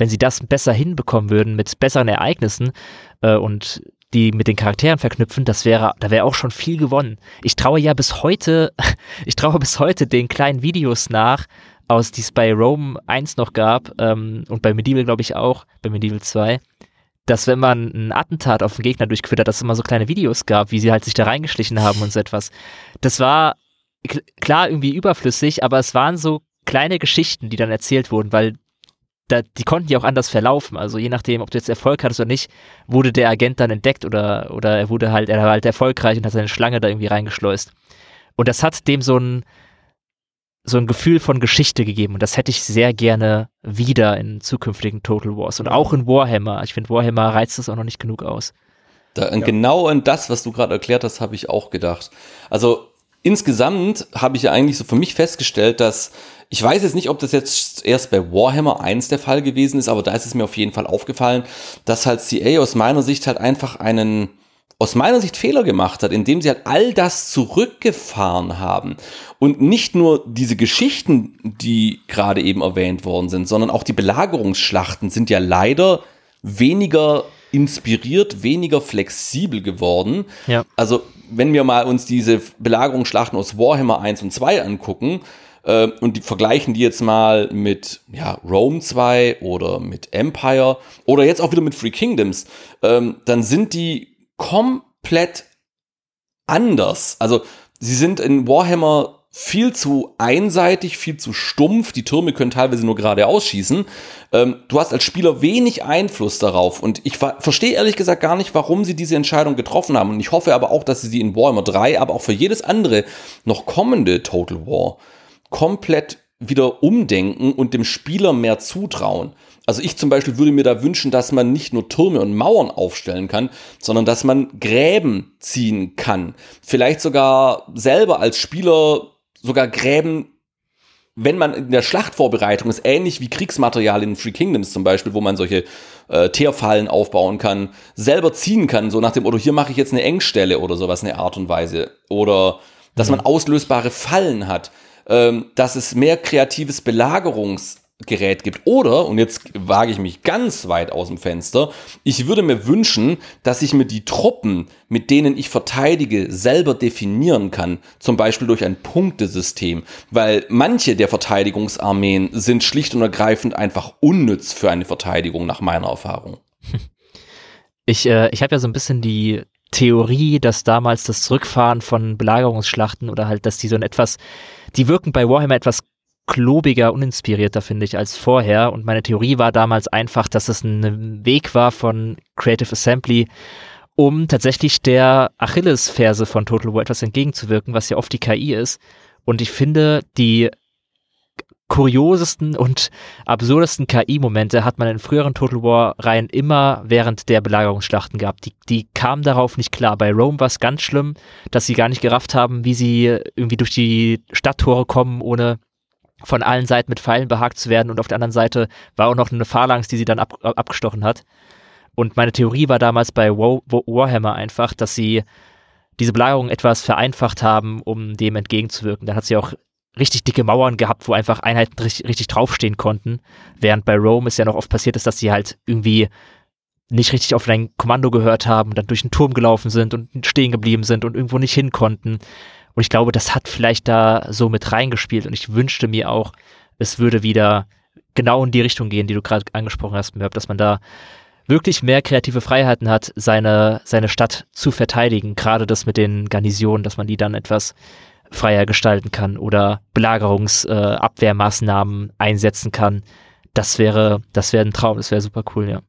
Speaker 2: wenn sie das besser hinbekommen würden mit besseren Ereignissen äh, und die mit den Charakteren verknüpfen, das wäre, da wäre auch schon viel gewonnen. Ich traue ja bis heute, ich traue bis heute den kleinen Videos nach, aus die es bei Rome 1 noch gab ähm, und bei Medieval glaube ich auch, bei Medieval 2, dass wenn man ein Attentat auf den Gegner durchgeführt hat, dass es immer so kleine Videos gab, wie sie halt sich da reingeschlichen haben und so etwas. Das war kl- klar irgendwie überflüssig, aber es waren so kleine Geschichten, die dann erzählt wurden, weil da, die konnten ja auch anders verlaufen. Also je nachdem, ob du jetzt Erfolg hattest oder nicht, wurde der Agent dann entdeckt oder, oder er wurde halt, er war halt erfolgreich und hat seine Schlange da irgendwie reingeschleust. Und das hat dem so ein, so ein Gefühl von Geschichte gegeben. Und das hätte ich sehr gerne wieder in zukünftigen Total Wars. Und auch in Warhammer. Ich finde, Warhammer reizt das auch noch nicht genug aus.
Speaker 3: Da, Genau an das, was du gerade erklärt hast, habe ich auch gedacht. Also insgesamt habe ich ja eigentlich so für mich festgestellt, dass ich weiß jetzt nicht, ob das jetzt erst bei Warhammer 1 der Fall gewesen ist, aber da ist es mir auf jeden Fall aufgefallen, dass halt CA aus meiner Sicht halt einfach einen aus meiner Sicht Fehler gemacht hat, indem sie halt all das zurückgefahren haben und nicht nur diese Geschichten, die gerade eben erwähnt worden sind, sondern auch die Belagerungsschlachten sind ja leider weniger inspiriert, weniger flexibel geworden.
Speaker 2: Ja.
Speaker 3: Also, wenn wir mal uns diese Belagerungsschlachten aus Warhammer 1 und 2 angucken äh, und die vergleichen die jetzt mal mit ja, Rome 2 oder mit Empire oder jetzt auch wieder mit Free Kingdoms, ähm, dann sind die komplett anders. Also sie sind in Warhammer viel zu einseitig, viel zu stumpf. Die Türme können teilweise nur gerade ausschießen. Ähm, du hast als Spieler wenig Einfluss darauf. Und ich verstehe ehrlich gesagt gar nicht, warum sie diese Entscheidung getroffen haben. Und ich hoffe aber auch, dass sie sie in Warhammer 3, aber auch für jedes andere noch kommende Total War komplett wieder umdenken und dem Spieler mehr zutrauen. Also ich zum Beispiel würde mir da wünschen, dass man nicht nur Türme und Mauern aufstellen kann, sondern dass man Gräben ziehen kann. Vielleicht sogar selber als Spieler sogar Gräben wenn man in der Schlachtvorbereitung ist, ähnlich wie Kriegsmaterial in Free Kingdoms zum Beispiel, wo man solche äh, Teerfallen aufbauen kann, selber ziehen kann, so nach dem, oder hier mache ich jetzt eine Engstelle oder sowas, eine Art und Weise. Oder dass mhm. man auslösbare Fallen hat, ähm, dass es mehr kreatives Belagerungs- Gerät gibt. Oder, und jetzt wage ich mich ganz weit aus dem Fenster, ich würde mir wünschen, dass ich mir die Truppen, mit denen ich verteidige, selber definieren kann. Zum Beispiel durch ein Punktesystem. Weil manche der Verteidigungsarmeen sind schlicht und ergreifend einfach unnütz für eine Verteidigung, nach meiner Erfahrung.
Speaker 2: Ich, äh, ich habe ja so ein bisschen die Theorie, dass damals das Zurückfahren von Belagerungsschlachten oder halt, dass die so ein etwas, die wirken bei Warhammer etwas klobiger, uninspirierter, finde ich, als vorher. Und meine Theorie war damals einfach, dass es ein Weg war von Creative Assembly, um tatsächlich der Achillesferse von Total War etwas entgegenzuwirken, was ja oft die KI ist. Und ich finde, die kuriosesten und absurdesten KI-Momente hat man in früheren Total War-Reihen immer während der Belagerungsschlachten gehabt. Die, die kamen darauf nicht klar. Bei Rome war es ganz schlimm, dass sie gar nicht gerafft haben, wie sie irgendwie durch die Stadttore kommen, ohne von allen Seiten mit Pfeilen behagt zu werden und auf der anderen Seite war auch noch eine Phalanx, die sie dann ab, abgestochen hat. Und meine Theorie war damals bei Warhammer einfach, dass sie diese Belagerung etwas vereinfacht haben, um dem entgegenzuwirken. Da hat sie auch richtig dicke Mauern gehabt, wo einfach Einheiten richtig, richtig draufstehen konnten. Während bei Rome es ja noch oft passiert ist, dass sie halt irgendwie nicht richtig auf dein Kommando gehört haben, dann durch den Turm gelaufen sind und stehen geblieben sind und irgendwo nicht hin konnten. Und ich glaube, das hat vielleicht da so mit reingespielt. Und ich wünschte mir auch, es würde wieder genau in die Richtung gehen, die du gerade angesprochen hast, Mörb, dass man da wirklich mehr kreative Freiheiten hat, seine, seine Stadt zu verteidigen. Gerade das mit den Garnisonen, dass man die dann etwas freier gestalten kann oder Belagerungsabwehrmaßnahmen äh, einsetzen kann. Das wäre, das wäre ein Traum, das wäre super cool, ja.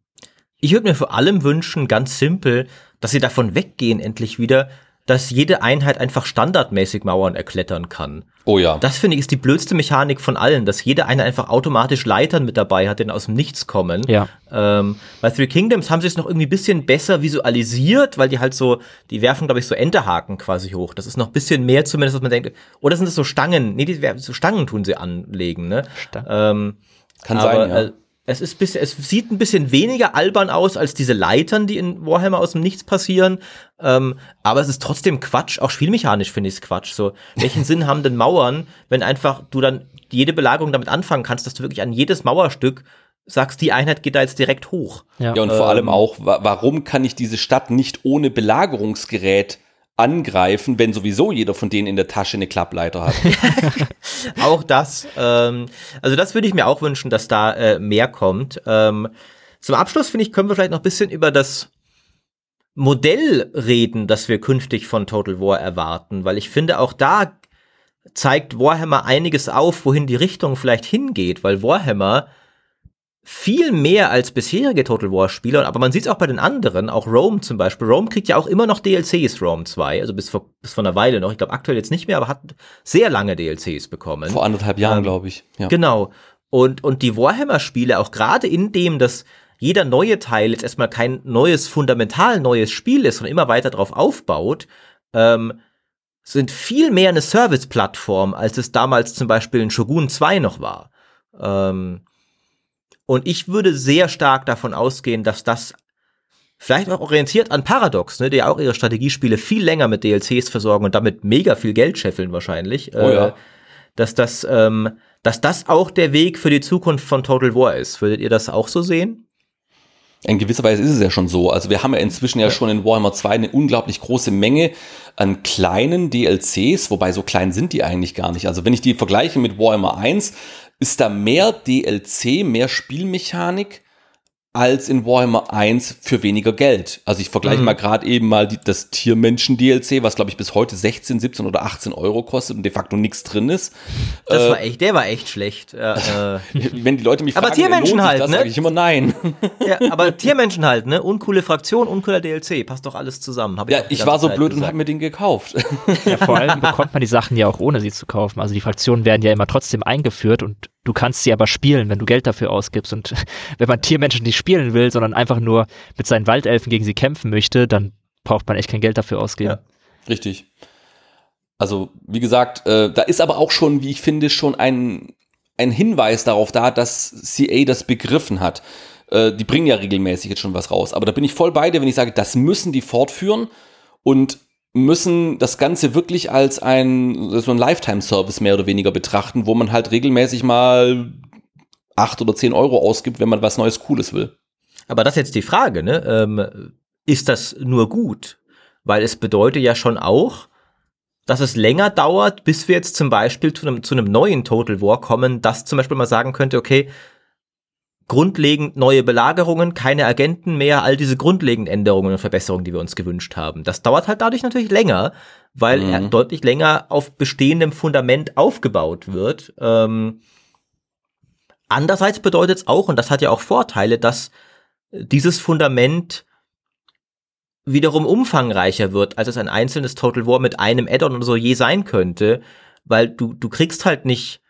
Speaker 1: Ich würde mir vor allem wünschen, ganz simpel, dass sie davon weggehen, endlich wieder, dass jede Einheit einfach standardmäßig Mauern erklettern kann.
Speaker 3: Oh ja.
Speaker 1: Das finde ich ist die blödste Mechanik von allen, dass jede Einheit einfach automatisch Leitern mit dabei hat, die aus dem Nichts kommen.
Speaker 2: Ja.
Speaker 1: Ähm, bei Three Kingdoms haben sie es noch irgendwie bisschen besser visualisiert, weil die halt so, die werfen, glaube ich, so Enterhaken quasi hoch. Das ist noch bisschen mehr zumindest, was man denkt. Oder sind das so Stangen? Nee, die, so Stangen tun sie anlegen, ne?
Speaker 3: Stangen. Ähm, Kann aber, sein, ja. Äh,
Speaker 1: es, ist bisschen, es sieht ein bisschen weniger albern aus als diese Leitern, die in Warhammer aus dem Nichts passieren. Ähm, aber es ist trotzdem Quatsch. Auch spielmechanisch finde ich es Quatsch. So, welchen Sinn haben denn Mauern, wenn einfach du dann jede Belagerung damit anfangen kannst, dass du wirklich an jedes Mauerstück sagst, die Einheit geht da jetzt direkt hoch.
Speaker 3: Ja, ja und ähm, vor allem auch, warum kann ich diese Stadt nicht ohne Belagerungsgerät angreifen, wenn sowieso jeder von denen in der Tasche eine Klappleiter hat.
Speaker 1: auch das. Ähm, also das würde ich mir auch wünschen, dass da äh, mehr kommt. Ähm, zum Abschluss, finde ich, können wir vielleicht noch ein bisschen über das Modell reden, das wir künftig von Total War erwarten, weil ich finde, auch da zeigt Warhammer einiges auf, wohin die Richtung vielleicht hingeht, weil Warhammer viel mehr als bisherige Total War Spieler, aber man sieht es auch bei den anderen, auch Rome zum Beispiel. Rome kriegt ja auch immer noch DLCs, Rome 2, also bis vor, bis vor einer Weile noch. Ich glaube aktuell jetzt nicht mehr, aber hat sehr lange DLCs bekommen.
Speaker 3: Vor anderthalb Jahren, ähm, glaube ich.
Speaker 1: Ja. Genau. Und, und die Warhammer-Spiele, auch gerade in dem, dass jeder neue Teil jetzt erstmal kein neues, fundamental neues Spiel ist, sondern immer weiter drauf aufbaut, ähm, sind viel mehr eine Service-Plattform, als es damals zum Beispiel in Shogun 2 noch war. Ähm, und ich würde sehr stark davon ausgehen, dass das vielleicht auch orientiert an Paradox, ne, die auch ihre Strategiespiele viel länger mit DLCs versorgen und damit mega viel Geld scheffeln wahrscheinlich.
Speaker 3: Oh ja. Äh,
Speaker 1: dass das, ähm, dass das auch der Weg für die Zukunft von Total War ist. Würdet ihr das auch so sehen?
Speaker 3: In gewisser Weise ist es ja schon so. Also wir haben ja inzwischen ja schon in Warhammer 2 eine unglaublich große Menge an kleinen DLCs, wobei so klein sind die eigentlich gar nicht. Also wenn ich die vergleiche mit Warhammer 1, ist da mehr DLC, mehr Spielmechanik als in Warhammer 1 für weniger Geld. Also ich vergleiche mhm. mal gerade eben mal die, das Tiermenschen-DLC, was glaube ich bis heute 16, 17 oder 18 Euro kostet und de facto nichts drin ist.
Speaker 1: Das äh, war echt, der war echt schlecht. Ja,
Speaker 3: äh. Wenn die Leute mich
Speaker 1: aber fragen, Tiermenschen halt, das, ne?
Speaker 3: sage ich immer nein.
Speaker 1: Ja, aber Tiermenschen halt, ne? Uncoole Fraktion, uncooler DLC, passt doch alles zusammen.
Speaker 3: Ich ja, ich war so Zeit blöd gesagt. und habe mir den gekauft.
Speaker 2: Ja, vor allem bekommt man die Sachen ja auch ohne sie zu kaufen. Also die Fraktionen werden ja immer trotzdem eingeführt und Du kannst sie aber spielen, wenn du Geld dafür ausgibst. Und wenn man Tiermenschen nicht spielen will, sondern einfach nur mit seinen Waldelfen gegen sie kämpfen möchte, dann braucht man echt kein Geld dafür ausgeben. Ja,
Speaker 3: richtig. Also, wie gesagt, äh, da ist aber auch schon, wie ich finde, schon ein, ein Hinweis darauf da, dass CA das begriffen hat. Äh, die bringen ja regelmäßig jetzt schon was raus. Aber da bin ich voll bei dir, wenn ich sage, das müssen die fortführen. Und müssen das Ganze wirklich als ein, so ein Lifetime-Service mehr oder weniger betrachten, wo man halt regelmäßig mal acht oder zehn Euro ausgibt, wenn man was Neues, Cooles will.
Speaker 1: Aber das ist jetzt die Frage, ne? Ähm, ist das nur gut? Weil es bedeutet ja schon auch, dass es länger dauert, bis wir jetzt zum Beispiel zu einem, zu einem neuen Total War kommen, das zum Beispiel mal sagen könnte, okay, grundlegend neue Belagerungen, keine Agenten mehr, all diese grundlegenden Änderungen und Verbesserungen, die wir uns gewünscht haben. Das dauert halt dadurch natürlich länger, weil mhm. er deutlich länger auf bestehendem Fundament aufgebaut wird. Ähm, andererseits bedeutet es auch, und das hat ja auch Vorteile, dass dieses Fundament wiederum umfangreicher wird, als es ein einzelnes Total War mit einem Add-on oder so je sein könnte, weil du, du kriegst halt nicht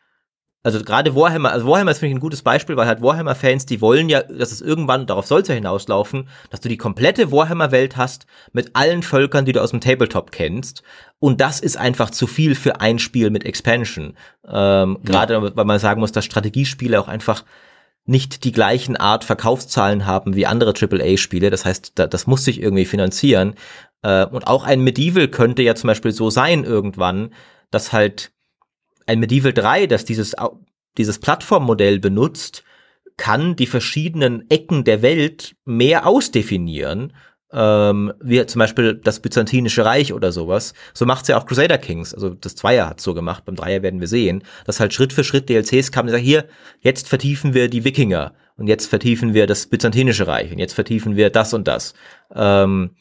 Speaker 1: also gerade Warhammer, also Warhammer ist finde ich ein gutes Beispiel, weil halt Warhammer-Fans, die wollen ja, dass es irgendwann, darauf soll es ja hinauslaufen, dass du die komplette Warhammer-Welt hast mit allen Völkern, die du aus dem Tabletop kennst. Und das ist einfach zu viel für ein Spiel mit Expansion. Ähm, ja. Gerade weil man sagen muss, dass Strategiespiele auch einfach nicht die gleichen Art Verkaufszahlen haben wie andere AAA-Spiele. Das heißt, da, das muss sich irgendwie finanzieren. Äh, und auch ein Medieval könnte ja zum Beispiel so sein irgendwann, dass halt ein Medieval 3, das dieses, dieses Plattformmodell benutzt, kann die verschiedenen Ecken der Welt mehr ausdefinieren, ähm, wie zum Beispiel das Byzantinische Reich oder sowas. So macht's ja auch Crusader Kings. Also das Zweier hat so gemacht, beim Dreier werden wir sehen, dass halt Schritt für Schritt DLCs kamen und sagen, hier, jetzt vertiefen wir die Wikinger und jetzt vertiefen wir das Byzantinische Reich und jetzt vertiefen wir das und das. Ähm,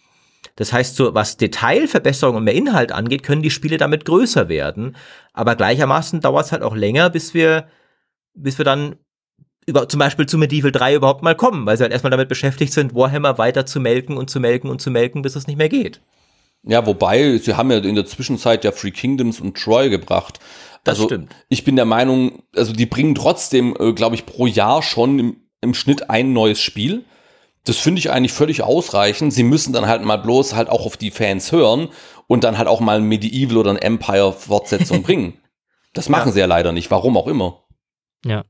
Speaker 1: das heißt, so was Detailverbesserung und mehr Inhalt angeht, können die Spiele damit größer werden. Aber gleichermaßen dauert es halt auch länger, bis wir, bis wir dann über, zum Beispiel zu Medieval 3 überhaupt mal kommen, weil sie halt erstmal damit beschäftigt sind, Warhammer weiter zu melken und zu melken und zu melken, bis es nicht mehr geht.
Speaker 3: Ja, wobei, sie haben ja in der Zwischenzeit ja Free Kingdoms und Troy gebracht.
Speaker 1: Das also, stimmt.
Speaker 3: Ich bin der Meinung, also die bringen trotzdem, äh, glaube ich, pro Jahr schon im, im Schnitt ein neues Spiel. Das finde ich eigentlich völlig ausreichend. Sie müssen dann halt mal bloß halt auch auf die Fans hören und dann halt auch mal ein Medieval oder ein Empire-Fortsetzung bringen. Das machen ja. sie ja leider nicht, warum auch immer.
Speaker 2: Ja.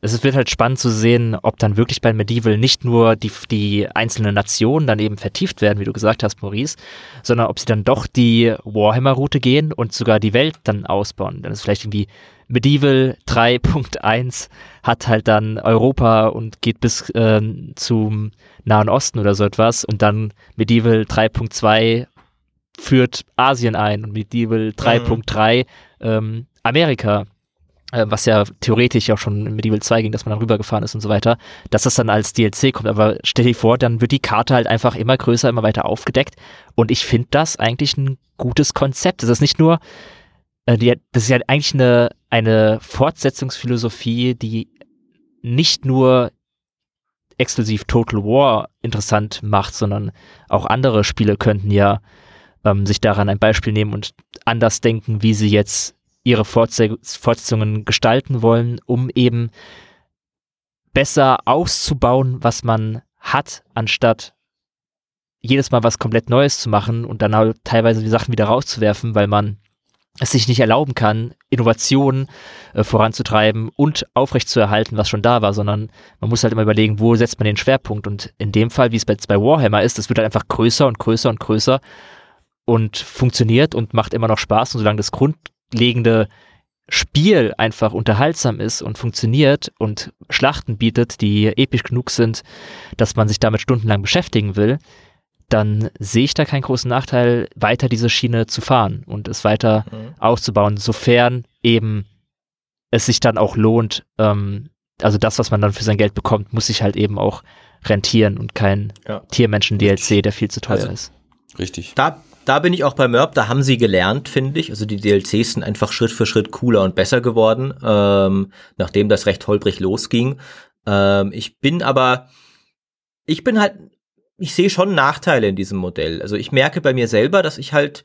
Speaker 2: Es wird halt spannend zu sehen, ob dann wirklich bei Medieval nicht nur die, die einzelnen Nationen dann eben vertieft werden, wie du gesagt hast, Maurice, sondern ob sie dann doch die Warhammer-Route gehen und sogar die Welt dann ausbauen. Dann ist vielleicht irgendwie Medieval 3.1 hat halt dann Europa und geht bis ähm, zum Nahen Osten oder so etwas und dann Medieval 3.2 führt Asien ein und Medieval 3.3 mhm. ähm, Amerika, äh, was ja theoretisch auch schon in Medieval 2 ging, dass man dann rübergefahren ist und so weiter, dass das dann als DLC kommt. Aber stell dir vor, dann wird die Karte halt einfach immer größer, immer weiter aufgedeckt und ich finde das eigentlich ein gutes Konzept. Es ist nicht nur äh, die, das ist ja eigentlich eine, eine Fortsetzungsphilosophie, die nicht nur exklusiv Total War interessant macht, sondern auch andere Spiele könnten ja ähm, sich daran ein Beispiel nehmen und anders denken, wie sie jetzt ihre Fortsetzungen gestalten wollen, um eben besser auszubauen, was man hat, anstatt jedes Mal was komplett Neues zu machen und dann halt teilweise die Sachen wieder rauszuwerfen, weil man es sich nicht erlauben kann, Innovationen äh, voranzutreiben und aufrechtzuerhalten, was schon da war, sondern man muss halt immer überlegen, wo setzt man den Schwerpunkt. Und in dem Fall, wie es jetzt bei Warhammer ist, das wird halt einfach größer und größer und größer und funktioniert und macht immer noch Spaß. Und solange das grundlegende Spiel einfach unterhaltsam ist und funktioniert und Schlachten bietet, die episch genug sind, dass man sich damit stundenlang beschäftigen will, dann sehe ich da keinen großen Nachteil, weiter diese Schiene zu fahren und es weiter mhm. auszubauen, sofern eben es sich dann auch lohnt. Ähm, also das, was man dann für sein Geld bekommt, muss sich halt eben auch rentieren und kein ja. Tiermenschen-DLC, der viel zu teuer also, ist.
Speaker 3: Richtig.
Speaker 1: Da, da bin ich auch bei Merb, da haben sie gelernt, finde ich. Also die DLCs sind einfach Schritt für Schritt cooler und besser geworden, ähm, nachdem das recht holprig losging. Ähm, ich bin aber, ich bin halt, ich sehe schon Nachteile in diesem Modell. Also ich merke bei mir selber, dass ich halt,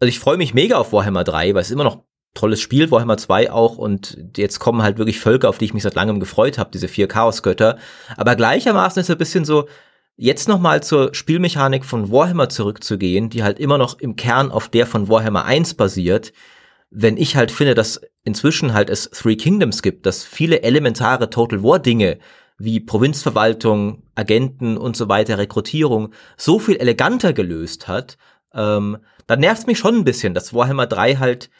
Speaker 1: also ich freue mich mega auf Warhammer 3, weil es immer noch tolles Spiel, Warhammer 2 auch, und jetzt kommen halt wirklich Völker, auf die ich mich seit langem gefreut habe, diese vier Chaosgötter. Aber gleichermaßen ist es ein bisschen so, jetzt nochmal zur Spielmechanik von Warhammer zurückzugehen, die halt immer noch im Kern auf der von Warhammer 1 basiert, wenn ich halt finde, dass inzwischen halt es Three Kingdoms gibt, dass viele elementare Total War Dinge wie Provinzverwaltung, Agenten und so weiter, Rekrutierung so viel eleganter gelöst hat, ähm, dann nervt mich schon ein bisschen, dass Warhammer 3 halt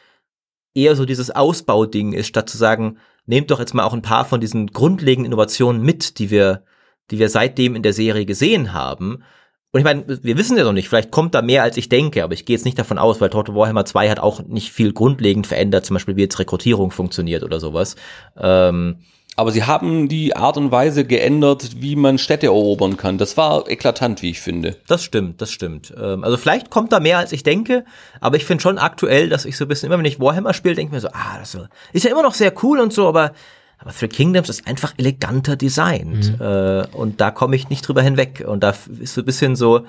Speaker 1: eher so dieses Ausbauding ist, statt zu sagen, nehmt doch jetzt mal auch ein paar von diesen grundlegenden Innovationen mit, die wir, die wir seitdem in der Serie gesehen haben. Und ich meine, wir wissen ja noch nicht, vielleicht kommt da mehr als ich denke, aber ich gehe jetzt nicht davon aus, weil Total Warhammer 2 hat auch nicht viel grundlegend verändert, zum Beispiel wie jetzt Rekrutierung funktioniert oder sowas. Ähm,
Speaker 3: aber sie haben die Art und Weise geändert, wie man Städte erobern kann. Das war eklatant, wie ich finde.
Speaker 1: Das stimmt, das stimmt. Ähm, also vielleicht kommt da mehr, als ich denke, aber ich finde schon aktuell, dass ich so ein bisschen, immer wenn ich Warhammer spiele, denke ich mir so, ah, das ist ja immer noch sehr cool und so, aber, aber Three Kingdoms ist einfach eleganter designt. Mhm. Äh, und da komme ich nicht drüber hinweg. Und da ist so ein bisschen so,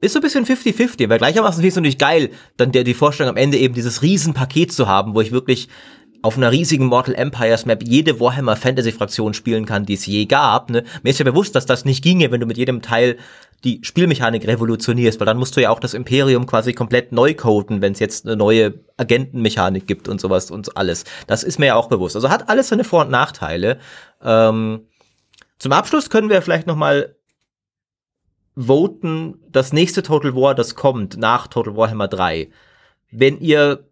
Speaker 1: ist so ein bisschen 50-50, weil gleichermaßen finde ich es natürlich geil, dann der, die Vorstellung am Ende eben dieses Riesenpaket zu haben, wo ich wirklich auf einer riesigen Mortal Empires Map jede Warhammer Fantasy Fraktion spielen kann, die es je gab. Ne? Mir ist ja bewusst, dass das nicht ginge, wenn du mit jedem Teil die Spielmechanik revolutionierst, weil dann musst du ja auch das Imperium quasi komplett neu coden, wenn es jetzt eine neue Agentenmechanik gibt und sowas und alles. Das ist mir ja auch bewusst. Also hat alles seine Vor- und Nachteile. Ähm, zum Abschluss können wir vielleicht noch mal voten, das nächste Total War, das kommt nach Total Warhammer 3. Wenn ihr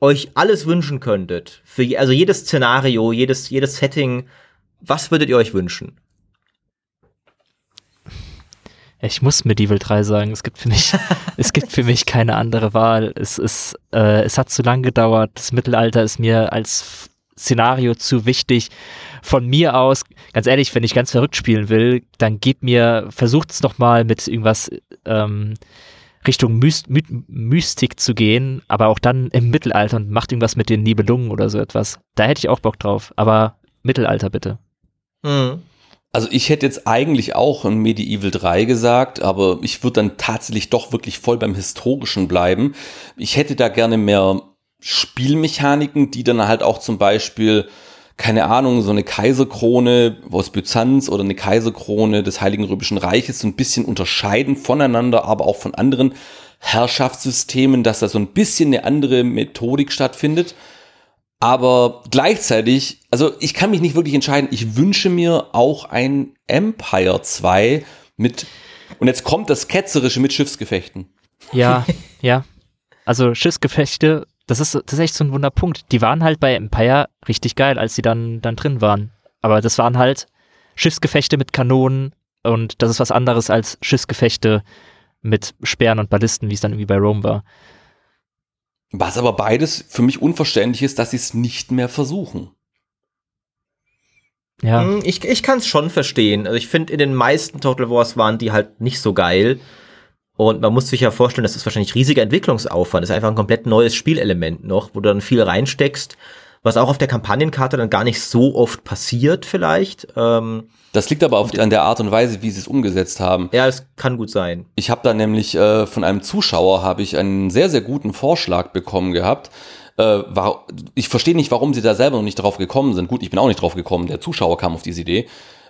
Speaker 1: euch alles wünschen könntet, für also jedes Szenario, jedes, jedes Setting, was würdet ihr euch wünschen?
Speaker 2: Ich muss Medieval 3 sagen. Es gibt für mich, es gibt für mich keine andere Wahl. Es ist, äh, es hat zu lang gedauert. Das Mittelalter ist mir als Szenario zu wichtig. Von mir aus, ganz ehrlich, wenn ich ganz verrückt spielen will, dann gebt mir, versucht es noch mal mit irgendwas ähm, Richtung Myst My Mystik zu gehen, aber auch dann im Mittelalter und macht irgendwas mit den Nibelungen oder so etwas. Da hätte ich auch Bock drauf, aber Mittelalter bitte.
Speaker 3: Mhm. Also ich hätte jetzt eigentlich auch ein Medieval 3 gesagt, aber ich würde dann tatsächlich doch wirklich voll beim Historischen bleiben. Ich hätte da gerne mehr Spielmechaniken, die dann halt auch zum Beispiel keine Ahnung, so eine Kaiserkrone aus Byzanz oder eine Kaiserkrone des Heiligen Römischen Reiches so ein bisschen unterscheiden voneinander, aber auch von anderen Herrschaftssystemen, dass da so ein bisschen eine andere Methodik stattfindet. Aber gleichzeitig, also ich kann mich nicht wirklich entscheiden. Ich wünsche mir auch ein Empire 2 mit, und jetzt kommt das Ketzerische mit Schiffsgefechten.
Speaker 2: Ja, ja. Also Schiffsgefechte das ist, das ist echt so ein Wunderpunkt. Die waren halt bei Empire richtig geil, als sie dann, dann drin waren. Aber das waren halt Schiffsgefechte mit Kanonen und das ist was anderes als Schiffsgefechte mit Speeren und Ballisten, wie es dann irgendwie bei Rome war.
Speaker 3: Was aber beides für mich unverständlich ist, dass sie es nicht mehr versuchen.
Speaker 1: Ja. Hm, ich, ich kann es schon verstehen. Also ich finde, in den meisten Total Wars waren die halt nicht so geil. Und man muss sich ja vorstellen, das ist wahrscheinlich riesiger Entwicklungsaufwand. Das ist einfach ein komplett neues Spielelement noch, wo du dann viel reinsteckst, was auch auf der Kampagnenkarte dann gar nicht so oft passiert vielleicht. Ähm,
Speaker 3: das liegt aber auf, an der Art und Weise, wie sie es umgesetzt haben.
Speaker 1: Ja, es kann gut sein.
Speaker 3: Ich habe da nämlich äh, von einem Zuschauer habe ich einen sehr sehr guten Vorschlag bekommen gehabt. Äh, war, ich verstehe nicht, warum sie da selber noch nicht drauf gekommen sind. Gut, ich bin auch nicht drauf gekommen. Der Zuschauer kam auf diese Idee.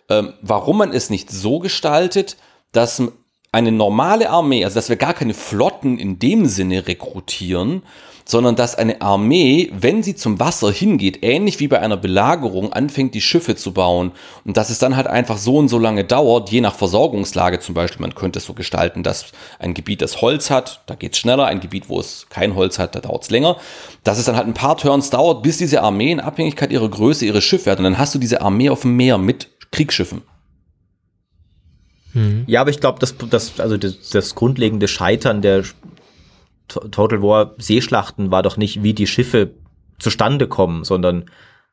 Speaker 3: Ähm, warum man es nicht so gestaltet, dass eine normale Armee, also dass wir gar keine Flotten in dem Sinne rekrutieren, sondern dass eine Armee, wenn sie zum Wasser hingeht, ähnlich wie bei einer Belagerung, anfängt, die Schiffe zu bauen. Und dass es dann halt einfach so und so lange dauert, je nach Versorgungslage zum Beispiel. Man könnte es so gestalten, dass ein Gebiet, das Holz hat, da geht es schneller, ein Gebiet, wo es kein Holz hat, da dauert es länger. Dass es dann halt ein paar Turns dauert, bis diese Armee in Abhängigkeit ihrer Größe ihre Schiffe hat. Und dann hast du diese Armee auf dem Meer mit Kriegsschiffen.
Speaker 1: Mhm. Ja, aber ich glaube, das, das, also das, das grundlegende Scheitern der Total War Seeschlachten war doch nicht, wie die Schiffe zustande kommen, sondern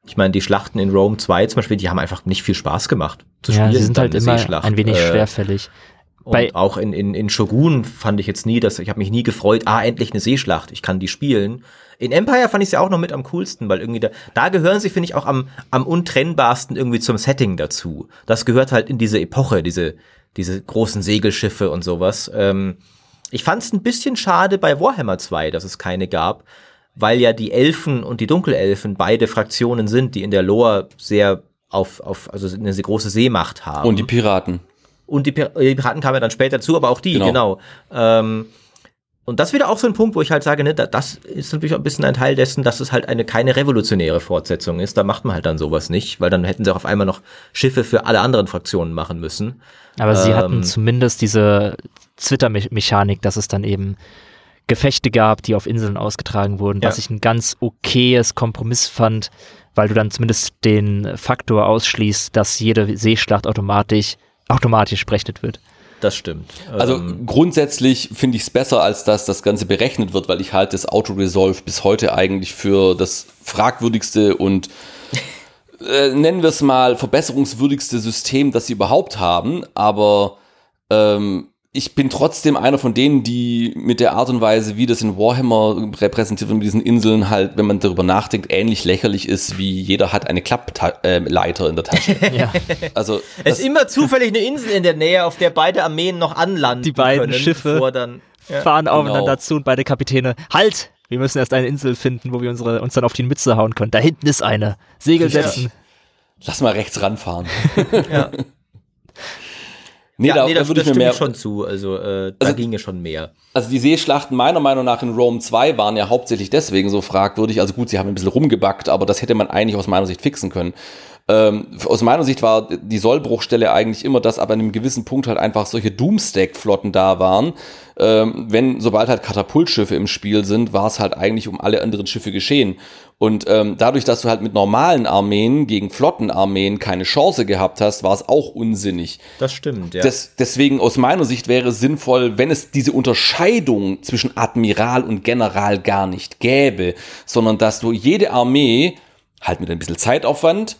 Speaker 1: Ich meine, die Schlachten in Rome 2 zum Beispiel, die haben einfach nicht viel Spaß gemacht
Speaker 2: zu ja, spielen. Sie sind halt immer ein wenig äh, schwerfällig.
Speaker 1: Und Bei auch in, in, in Shogun fand ich jetzt nie, dass ich habe mich nie gefreut, ah, endlich eine Seeschlacht, ich kann die spielen. In Empire fand ich ja auch noch mit am coolsten, weil irgendwie da, da gehören sie, finde ich, auch am, am untrennbarsten irgendwie zum Setting dazu. Das gehört halt in diese Epoche, diese, diese großen Segelschiffe und sowas. Ähm, ich fand es ein bisschen schade bei Warhammer 2, dass es keine gab, weil ja die Elfen und die Dunkelelfen beide Fraktionen sind, die in der Lore sehr auf, auf also eine sehr große Seemacht haben.
Speaker 3: Und die Piraten.
Speaker 1: Und die, Piraten kamen ja dann später dazu, aber auch die, genau. genau. Ähm, und das wieder auch so ein Punkt, wo ich halt sage, ne, das ist natürlich auch ein bisschen ein Teil dessen, dass es halt eine keine revolutionäre Fortsetzung ist. Da macht man halt dann sowas nicht, weil dann hätten sie auch auf einmal noch Schiffe für alle anderen Fraktionen machen müssen.
Speaker 2: Aber ähm, sie hatten ähm, zumindest diese Twitter-Mechanik, dass es dann eben Gefechte gab, die auf Inseln ausgetragen wurden, ja. was ich ein ganz okayes Kompromiss fand, weil du dann zumindest den Faktor ausschließt, dass jede Seeschlacht automatisch automatisch berechnet wird.
Speaker 1: Das stimmt.
Speaker 3: Also ähm, grundsätzlich finde ich es besser, als dass das Ganze berechnet wird, weil ich halte das Auto-Resolve bis heute eigentlich für das fragwürdigste und äh, nennen wir es mal verbesserungswürdigste System, das sie überhaupt haben. Aber ähm, ich bin trotzdem einer von denen, die mit der Art und Weise, wie das in Warhammer repräsentiert wird, mit diesen Inseln halt, wenn man darüber nachdenkt, ähnlich lächerlich ist, wie jeder hat eine Klappleiter äh, in der Tasche. ja.
Speaker 1: Also es ist immer zufällig eine Insel in der Nähe, auf der beide Armeen noch anlanden.
Speaker 2: Die beiden können, Schiffe dann, ja. fahren aufeinander genau. zu und beide Kapitäne halt. Wir müssen erst eine Insel finden, wo wir unsere, uns dann auf die Mütze hauen können. Da hinten ist eine. Segel setzen.
Speaker 3: Lass mal rechts ranfahren.
Speaker 1: ja. Nee, ja, da, nee, da würde ich mir mehr schon zu. Also, äh, da also, ginge schon mehr.
Speaker 3: Also die Seeschlachten meiner Meinung nach in Rome 2 waren ja hauptsächlich deswegen so fragwürdig. Also gut, sie haben ein bisschen rumgebackt, aber das hätte man eigentlich aus meiner Sicht fixen können. Ähm, aus meiner Sicht war die Sollbruchstelle eigentlich immer, dass aber an einem gewissen Punkt halt einfach solche Doomstack-Flotten da waren. Ähm, wenn, sobald halt Katapultschiffe im Spiel sind, war es halt eigentlich um alle anderen Schiffe geschehen. Und ähm, dadurch, dass du halt mit normalen Armeen gegen Flottenarmeen keine Chance gehabt hast, war es auch unsinnig.
Speaker 1: Das stimmt, ja.
Speaker 3: Des, deswegen aus meiner Sicht wäre es sinnvoll, wenn es diese Unterscheidung zwischen Admiral und General gar nicht gäbe, sondern dass du jede Armee halt mit ein bisschen Zeitaufwand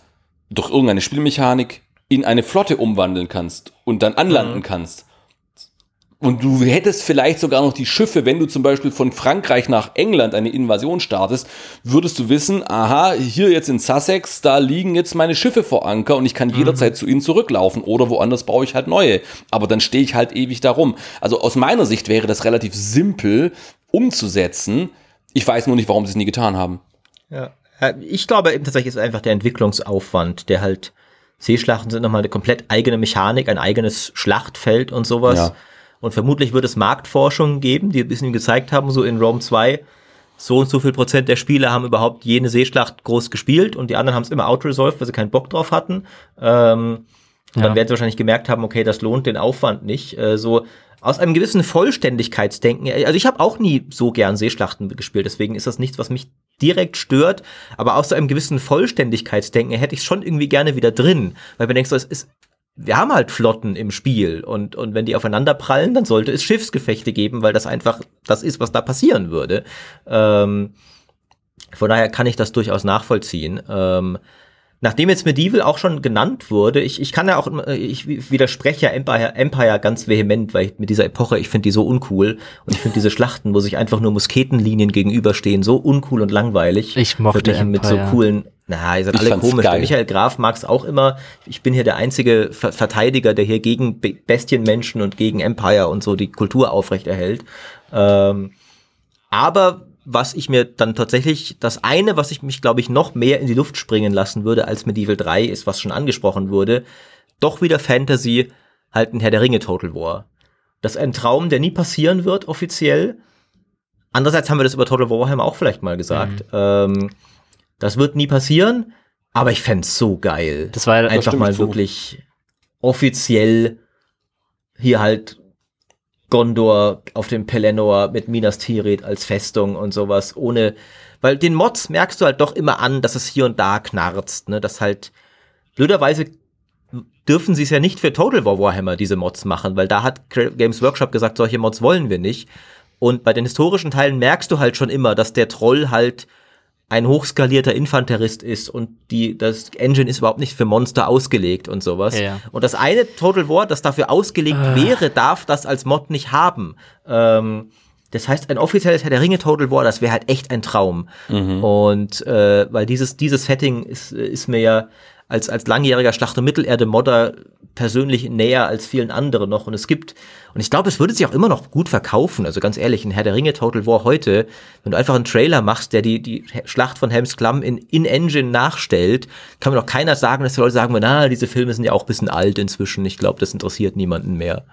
Speaker 3: durch irgendeine Spielmechanik in eine Flotte umwandeln kannst und dann anlanden mhm. kannst. Und du hättest vielleicht sogar noch die Schiffe, wenn du zum Beispiel von Frankreich nach England eine Invasion startest, würdest du wissen, aha, hier jetzt in Sussex, da liegen jetzt meine Schiffe vor Anker und ich kann mhm. jederzeit zu ihnen zurücklaufen oder woanders baue ich halt neue. Aber dann stehe ich halt ewig darum. Also aus meiner Sicht wäre das relativ simpel umzusetzen. Ich weiß nur nicht, warum sie es nie getan haben.
Speaker 1: Ja, ich glaube eben tatsächlich ist einfach der Entwicklungsaufwand, der halt Seeschlachten sind nochmal eine komplett eigene Mechanik, ein eigenes Schlachtfeld und sowas. Ja. Und vermutlich wird es Marktforschung geben, die ein bisschen gezeigt haben, so in Rome 2, so und so viel Prozent der Spieler haben überhaupt jene Seeschlacht groß gespielt und die anderen haben es immer outresolved, weil sie keinen Bock drauf hatten. Ähm, ja. dann werden sie wahrscheinlich gemerkt haben, okay, das lohnt den Aufwand nicht. Äh, so aus einem gewissen Vollständigkeitsdenken. Also ich habe auch nie so gern Seeschlachten gespielt, deswegen ist das nichts, was mich direkt stört, aber aus so einem gewissen Vollständigkeitsdenken hätte ich es schon irgendwie gerne wieder drin, weil man denkt so, es ist wir haben halt Flotten im Spiel und, und wenn die aufeinander prallen, dann sollte es Schiffsgefechte geben, weil das einfach das ist, was da passieren würde. Ähm, von daher kann ich das durchaus nachvollziehen. Ähm, Nachdem jetzt Medieval auch schon genannt wurde, ich, ich kann ja auch, ich widerspreche ja Empire, Empire ganz vehement, weil ich mit dieser Epoche, ich finde die so uncool und ich finde diese Schlachten, wo sich einfach nur Musketenlinien gegenüberstehen, so uncool und langweilig.
Speaker 2: Ich mochte Empire.
Speaker 1: mit so coolen, na, ihr seid alle komisch. Geil. Der Michael Graf mag es auch immer. Ich bin hier der einzige Ver Verteidiger, der hier gegen Bestienmenschen und gegen Empire und so die Kultur aufrechterhält. Ähm, aber was ich mir dann tatsächlich, das eine, was ich mich, glaube ich, noch mehr in die Luft springen lassen würde als Medieval 3, ist, was schon angesprochen wurde, doch wieder Fantasy, halt ein Herr der Ringe Total War. Das ist ein Traum, der nie passieren wird, offiziell. Andererseits haben wir das über Total Warhammer auch vielleicht mal gesagt. Mhm. Ähm, das wird nie passieren, aber ich fände so geil.
Speaker 2: Das war
Speaker 1: einfach mal zu. wirklich offiziell hier halt Gondor auf dem Pelennor mit Minas Tirith als Festung und sowas, ohne, weil den Mods merkst du halt doch immer an, dass es hier und da knarzt, ne, dass halt, blöderweise dürfen sie es ja nicht für Total War Warhammer diese Mods machen, weil da hat Games Workshop gesagt, solche Mods wollen wir nicht. Und bei den historischen Teilen merkst du halt schon immer, dass der Troll halt ein hochskalierter Infanterist ist und die, das Engine ist überhaupt nicht für Monster ausgelegt und sowas.
Speaker 2: Ja.
Speaker 1: Und das eine Total War, das dafür ausgelegt
Speaker 2: Ah.
Speaker 1: wäre, darf das als Mod nicht haben. Ähm, das heißt, ein offizielles Herr der Ringe Total War, das wäre halt echt ein Traum. Und äh, weil dieses, dieses Setting ist, ist mir ja als, als langjähriger Schlacht- und Mittelerde-Modder persönlich näher als vielen anderen noch. Und es gibt, und ich glaube, es würde sich auch immer noch gut verkaufen. Also ganz ehrlich, ein Herr der Ringe Total War heute, wenn du einfach einen Trailer machst, der die, die Schlacht von Helms Klamm in In-Engine nachstellt, kann mir doch keiner sagen, dass die Leute sagen, na, diese Filme sind ja auch ein bisschen alt inzwischen. Ich glaube, das interessiert niemanden mehr.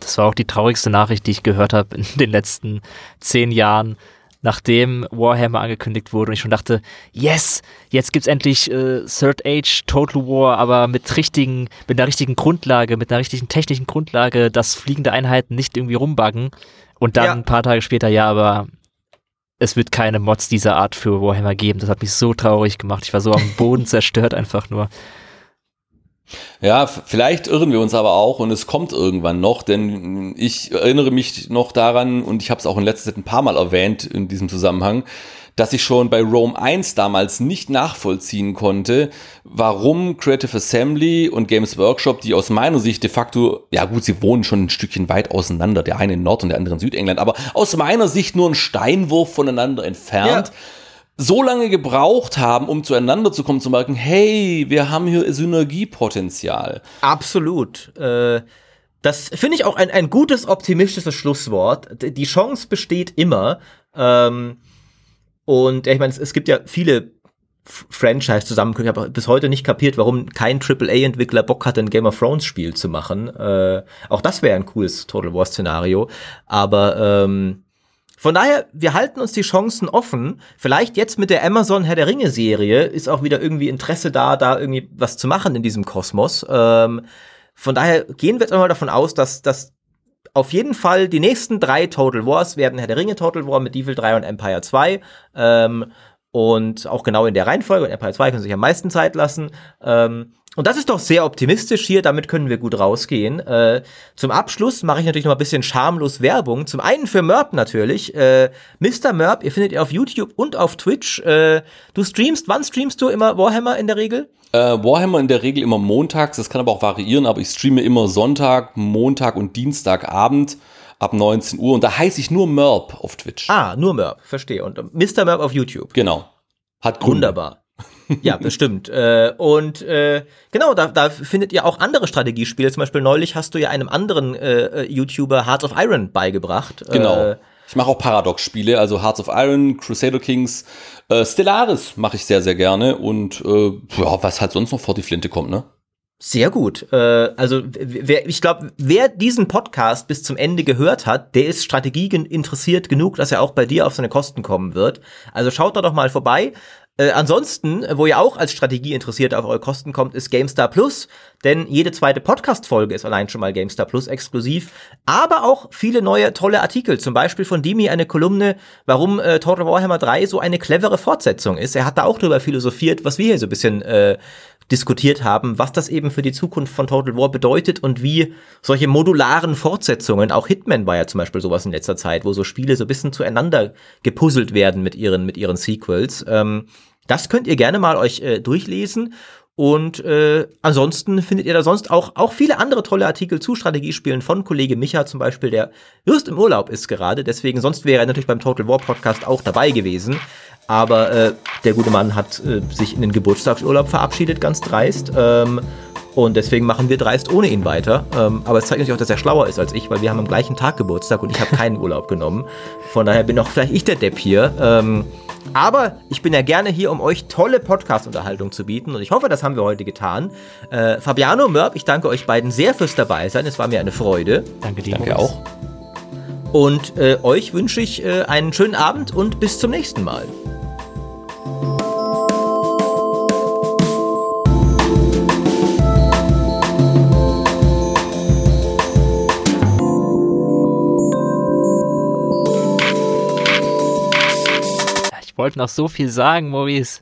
Speaker 2: Das war auch die traurigste Nachricht, die ich gehört habe in den letzten zehn Jahren, nachdem Warhammer angekündigt wurde und ich schon dachte, yes, jetzt gibt's endlich äh, Third Age Total War, aber mit richtigen, mit einer richtigen Grundlage, mit einer richtigen technischen Grundlage, dass fliegende Einheiten nicht irgendwie rumbuggen. Und dann
Speaker 1: Ja.
Speaker 2: ein paar Tage später, ja, aber es wird keine Mods dieser Art für Warhammer geben. Das hat mich so traurig gemacht. Ich war so am Boden zerstört einfach nur.
Speaker 3: Ja, vielleicht irren wir uns aber auch und es kommt irgendwann noch, denn ich erinnere mich noch daran und ich habe es auch in letzter Zeit ein paar Mal erwähnt in diesem Zusammenhang, dass ich schon bei Rome 1 damals nicht nachvollziehen konnte, warum Creative Assembly und Games Workshop, die aus meiner Sicht de facto, ja gut, sie wohnen schon ein Stückchen weit auseinander, der eine in Nord- und der andere in Südengland, aber aus meiner Sicht nur ein Steinwurf voneinander entfernt
Speaker 1: Ja.
Speaker 3: So lange gebraucht haben, um zueinander zu kommen, zu merken, hey, wir haben hier Synergiepotenzial.
Speaker 1: Absolut. Äh, das finde ich auch ein, ein gutes, optimistisches Schlusswort. Die Chance besteht immer. Ähm, und ich meine, es, gibt ja viele Franchise-Zusammenkünfte. Ich habe bis heute nicht kapiert, warum kein AAA-Entwickler Bock hatte, ein Game of Thrones-Spiel zu machen. Äh, auch das wäre ein cooles Total War-Szenario. Aber ähm, von daher, wir halten uns die Chancen offen. Vielleicht jetzt mit der Amazon Herr der Ringe Serie ist auch wieder irgendwie Interesse da, da irgendwie was zu machen in diesem Kosmos. Ähm, von daher gehen wir jetzt einmal davon aus, dass, dass auf jeden Fall die nächsten drei Total Wars werden Herr der Ringe Total War mit Evil 3 und Empire 2. Ähm, und auch genau in der Reihenfolge. Und Empire 2 können sich am meisten Zeit lassen. Ähm, und das ist doch sehr optimistisch hier, damit können wir gut rausgehen. Äh, zum Abschluss mache ich natürlich noch ein bisschen schamlos Werbung. Zum einen für Merp natürlich. Äh, Mr. Merp, ihr findet ihr auf YouTube und auf Twitch. Äh, du streamst, wann streamst du immer Warhammer in der Regel?
Speaker 3: Äh, Warhammer in der Regel immer montags, das kann aber auch variieren, aber ich streame immer Sonntag, Montag und Dienstagabend ab 19 Uhr und da heiße ich nur Merp auf Twitch.
Speaker 1: Ah, nur Merp, verstehe. Und Mr. Merp auf YouTube.
Speaker 3: Genau. Hat Gründe.
Speaker 1: Wunderbar. ja, bestimmt. Äh, und äh, genau, da, da findet ihr auch andere Strategiespiele. Zum Beispiel neulich hast du ja einem anderen äh, äh, YouTuber Hearts of Iron beigebracht.
Speaker 3: Genau.
Speaker 1: Äh,
Speaker 3: ich mache auch Paradox-Spiele, also Hearts of Iron, Crusader Kings, äh, Stellaris mache ich sehr, sehr gerne und äh, ja, was halt sonst noch vor die Flinte kommt, ne?
Speaker 1: Sehr gut. Äh, also wer, ich glaube, wer diesen Podcast bis zum Ende gehört hat, der ist Strategie interessiert genug, dass er auch bei dir auf seine Kosten kommen wird. Also schaut da doch mal vorbei. Äh, ansonsten, wo ihr auch als Strategie interessiert auf eure Kosten kommt, ist GameStar Plus, denn jede zweite Podcast-Folge ist allein schon mal GameStar Plus exklusiv, aber auch viele neue tolle Artikel, zum Beispiel von Dimi eine Kolumne, warum äh, Total Warhammer 3 so eine clevere Fortsetzung ist. Er hat da auch drüber philosophiert, was wir hier so ein bisschen äh, diskutiert haben, was das eben für die Zukunft von Total War bedeutet und wie solche modularen Fortsetzungen, auch Hitman war ja zum Beispiel sowas in letzter Zeit, wo so Spiele so ein bisschen zueinander gepuzzelt werden mit ihren, mit ihren Sequels. Ähm, das könnt ihr gerne mal euch äh, durchlesen. Und äh, ansonsten findet ihr da sonst auch, auch viele andere tolle Artikel zu Strategiespielen von Kollege Micha zum Beispiel, der just im Urlaub ist gerade. Deswegen, sonst wäre er natürlich beim Total War Podcast auch dabei gewesen. Aber äh, der gute Mann hat äh, sich in den Geburtstagsurlaub verabschiedet, ganz dreist. Ähm, und deswegen machen wir dreist ohne ihn weiter. Ähm, aber es zeigt natürlich auch, dass er schlauer ist als ich, weil wir haben am gleichen Tag Geburtstag und ich habe keinen Urlaub genommen. Von daher bin auch vielleicht ich der Depp hier. Ähm, aber ich bin ja gerne hier, um euch tolle Podcast-Unterhaltung zu bieten. Und ich hoffe, das haben wir heute getan. Äh, Fabiano, Mörb, ich danke euch beiden sehr fürs Dabeisein. Es war mir eine Freude.
Speaker 2: Danke dir.
Speaker 3: Danke auch.
Speaker 1: Und äh, euch wünsche ich äh, einen schönen Abend und bis zum nächsten Mal.
Speaker 2: Wollte noch so viel sagen, Maurice.